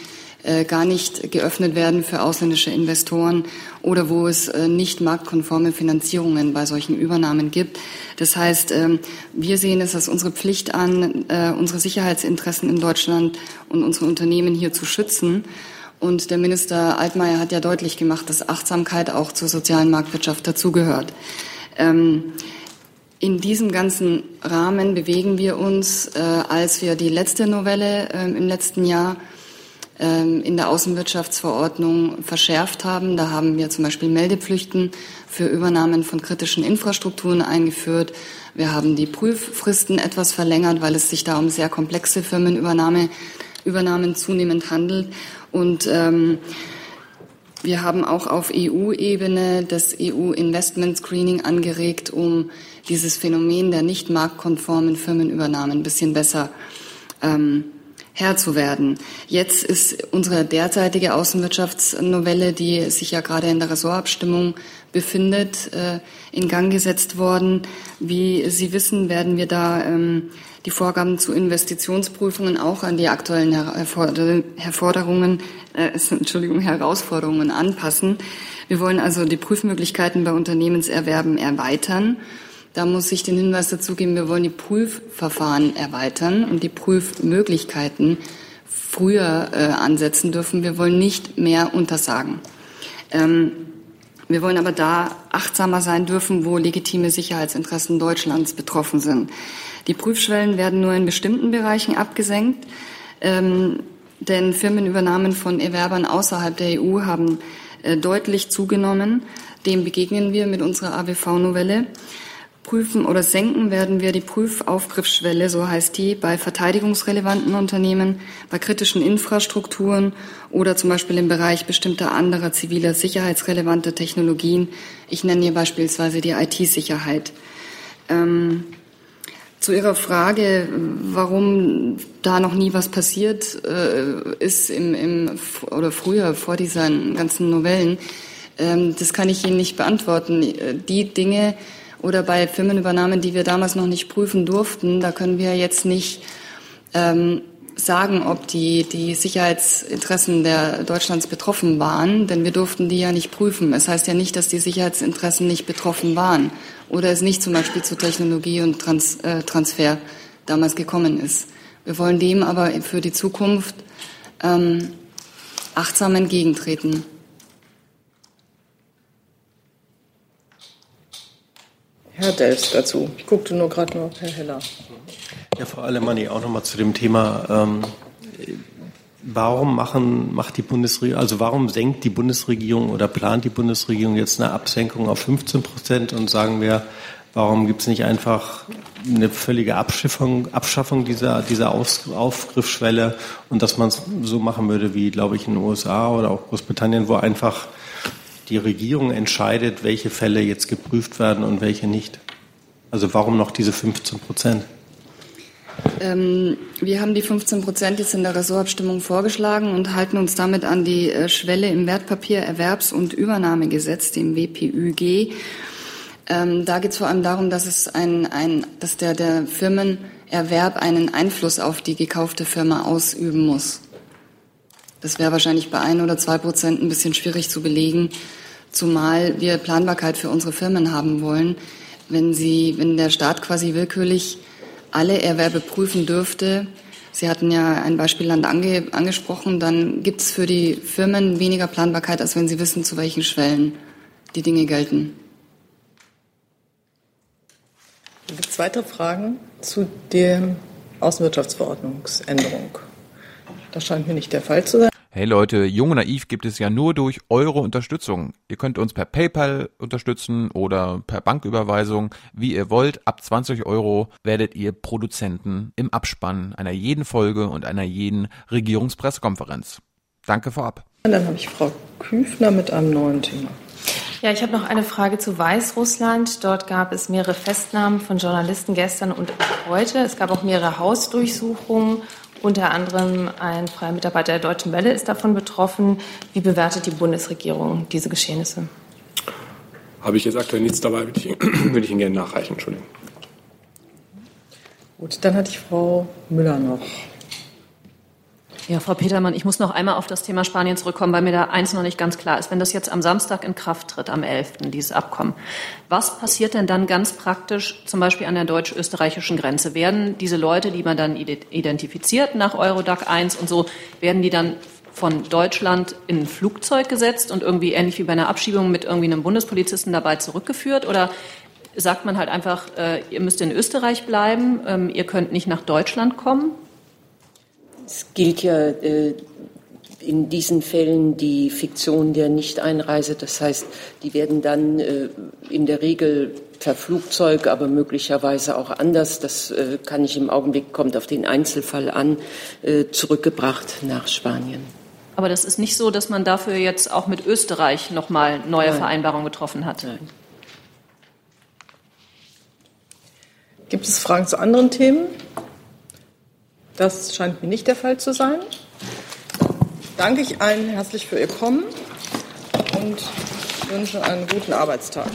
äh, gar nicht geöffnet werden für ausländische Investoren oder wo es äh, nicht marktkonforme Finanzierungen bei solchen Übernahmen gibt. Das heißt, ähm, wir sehen es als unsere Pflicht an, äh, unsere Sicherheitsinteressen in Deutschland und unsere Unternehmen hier zu schützen. Und der Minister Altmaier hat ja deutlich gemacht, dass Achtsamkeit auch zur sozialen Marktwirtschaft dazugehört. Ähm, in diesem ganzen Rahmen bewegen wir uns, äh, als wir die letzte Novelle äh, im letzten Jahr äh, in der Außenwirtschaftsverordnung verschärft haben. Da haben wir zum Beispiel Meldepflichten für Übernahmen von kritischen Infrastrukturen eingeführt. Wir haben die Prüffristen etwas verlängert, weil es sich da um sehr komplexe Firmenübernahmen Übernahmen zunehmend handelt. Und ähm, wir haben auch auf EU-Ebene das EU-Investment Screening angeregt, um dieses Phänomen der nicht marktkonformen Firmenübernahmen ein bisschen besser ähm, Herr zu werden. Jetzt ist unsere derzeitige Außenwirtschaftsnovelle, die sich ja gerade in der Ressortabstimmung befindet, äh, in Gang gesetzt worden. Wie Sie wissen, werden wir da ähm, die Vorgaben zu Investitionsprüfungen auch an die aktuellen Herforderungen, äh, [LAUGHS] Entschuldigung, Herausforderungen anpassen. Wir wollen also die Prüfmöglichkeiten bei Unternehmenserwerben erweitern. Da muss ich den Hinweis dazu geben, wir wollen die Prüfverfahren erweitern und die Prüfmöglichkeiten früher äh, ansetzen dürfen. Wir wollen nicht mehr untersagen. Ähm, wir wollen aber da achtsamer sein dürfen, wo legitime Sicherheitsinteressen Deutschlands betroffen sind. Die Prüfschwellen werden nur in bestimmten Bereichen abgesenkt, ähm, denn Firmenübernahmen von Erwerbern außerhalb der EU haben äh, deutlich zugenommen. Dem begegnen wir mit unserer AWV-Novelle. Prüfen oder senken werden wir die Prüfaufgriffsschwelle, so heißt die, bei verteidigungsrelevanten Unternehmen, bei kritischen Infrastrukturen oder zum Beispiel im Bereich bestimmter anderer ziviler sicherheitsrelevanter Technologien. Ich nenne hier beispielsweise die IT-Sicherheit. Ähm, zu Ihrer Frage, warum da noch nie was passiert äh, ist im, im, oder früher vor diesen ganzen Novellen, ähm, das kann ich Ihnen nicht beantworten. Die Dinge oder bei Firmenübernahmen, die wir damals noch nicht prüfen durften, da können wir jetzt nicht ähm, sagen, ob die, die Sicherheitsinteressen der Deutschlands betroffen waren, denn wir durften die ja nicht prüfen. Es heißt ja nicht, dass die Sicherheitsinteressen nicht betroffen waren oder es nicht zum Beispiel zu Technologie und Trans, äh, Transfer damals gekommen ist. Wir wollen dem aber für die Zukunft ähm, achtsam entgegentreten. Herr Delfs dazu. Ich guckte nur gerade noch Herr Heller. Ja, Frau Alemanni, auch nochmal zu dem Thema. Ähm, warum machen, macht die Bundesregierung, also warum senkt die Bundesregierung oder plant die Bundesregierung jetzt eine Absenkung auf 15 Prozent und sagen wir, warum gibt es nicht einfach eine völlige Abschiffung, Abschaffung dieser, dieser Auf, Aufgriffsschwelle und dass man es so machen würde wie, glaube ich, in den USA oder auch Großbritannien, wo einfach die Regierung entscheidet, welche Fälle jetzt geprüft werden und welche nicht. Also warum noch diese 15 Prozent? Ähm, wir haben die 15 Prozent jetzt in der Ressortabstimmung vorgeschlagen und halten uns damit an die äh, Schwelle im Wertpapiererwerbs- und Übernahmegesetz, dem WPÜG. Ähm, da geht es vor allem darum, dass es ein, ein, dass der, der Firmenerwerb einen Einfluss auf die gekaufte Firma ausüben muss. Das wäre wahrscheinlich bei ein oder zwei Prozent ein bisschen schwierig zu belegen, zumal wir Planbarkeit für unsere Firmen haben wollen. Wenn sie, wenn der Staat quasi willkürlich alle Erwerbe prüfen dürfte, Sie hatten ja ein Beispielland ange, angesprochen, dann gibt es für die Firmen weniger Planbarkeit, als wenn sie wissen, zu welchen Schwellen die Dinge gelten. Gibt es weitere Fragen zu der Außenwirtschaftsverordnungsänderung? Das scheint mir nicht der Fall zu sein. Hey Leute, Jung und Naiv gibt es ja nur durch eure Unterstützung. Ihr könnt uns per PayPal unterstützen oder per Banküberweisung, wie ihr wollt. Ab 20 Euro werdet ihr Produzenten im Abspann einer jeden Folge und einer jeden Regierungspressekonferenz. Danke vorab. Und dann habe ich Frau Küfner mit einem neuen Thema. Ja, ich habe noch eine Frage zu Weißrussland. Dort gab es mehrere Festnahmen von Journalisten gestern und heute. Es gab auch mehrere Hausdurchsuchungen unter anderem ein freier Mitarbeiter der Deutschen Welle ist davon betroffen. Wie bewertet die Bundesregierung diese Geschehnisse? Habe ich jetzt aktuell nichts dabei, würde ich, [CLEARS THROAT] würde ich Ihnen gerne nachreichen. Entschuldigung. Gut, dann hatte ich Frau Müller noch. Ja, Frau Petermann, ich muss noch einmal auf das Thema Spanien zurückkommen, weil mir da eins noch nicht ganz klar ist. Wenn das jetzt am Samstag in Kraft tritt, am 11., dieses Abkommen, was passiert denn dann ganz praktisch zum Beispiel an der deutsch-österreichischen Grenze? Werden diese Leute, die man dann identifiziert nach Eurodac 1 und so, werden die dann von Deutschland in ein Flugzeug gesetzt und irgendwie ähnlich wie bei einer Abschiebung mit irgendwie einem Bundespolizisten dabei zurückgeführt? Oder sagt man halt einfach, äh, ihr müsst in Österreich bleiben, ähm, ihr könnt nicht nach Deutschland kommen? Es gilt ja äh, in diesen Fällen die Fiktion der Nichteinreise. Das heißt, die werden dann äh, in der Regel per Flugzeug, aber möglicherweise auch anders, das äh, kann ich im Augenblick, kommt auf den Einzelfall an, äh, zurückgebracht nach Spanien. Aber das ist nicht so, dass man dafür jetzt auch mit Österreich nochmal neue Nein. Vereinbarungen getroffen hat. Nein. Gibt es Fragen zu anderen Themen? Das scheint mir nicht der Fall zu sein. Danke ich allen herzlich für Ihr Kommen und wünsche einen guten Arbeitstag.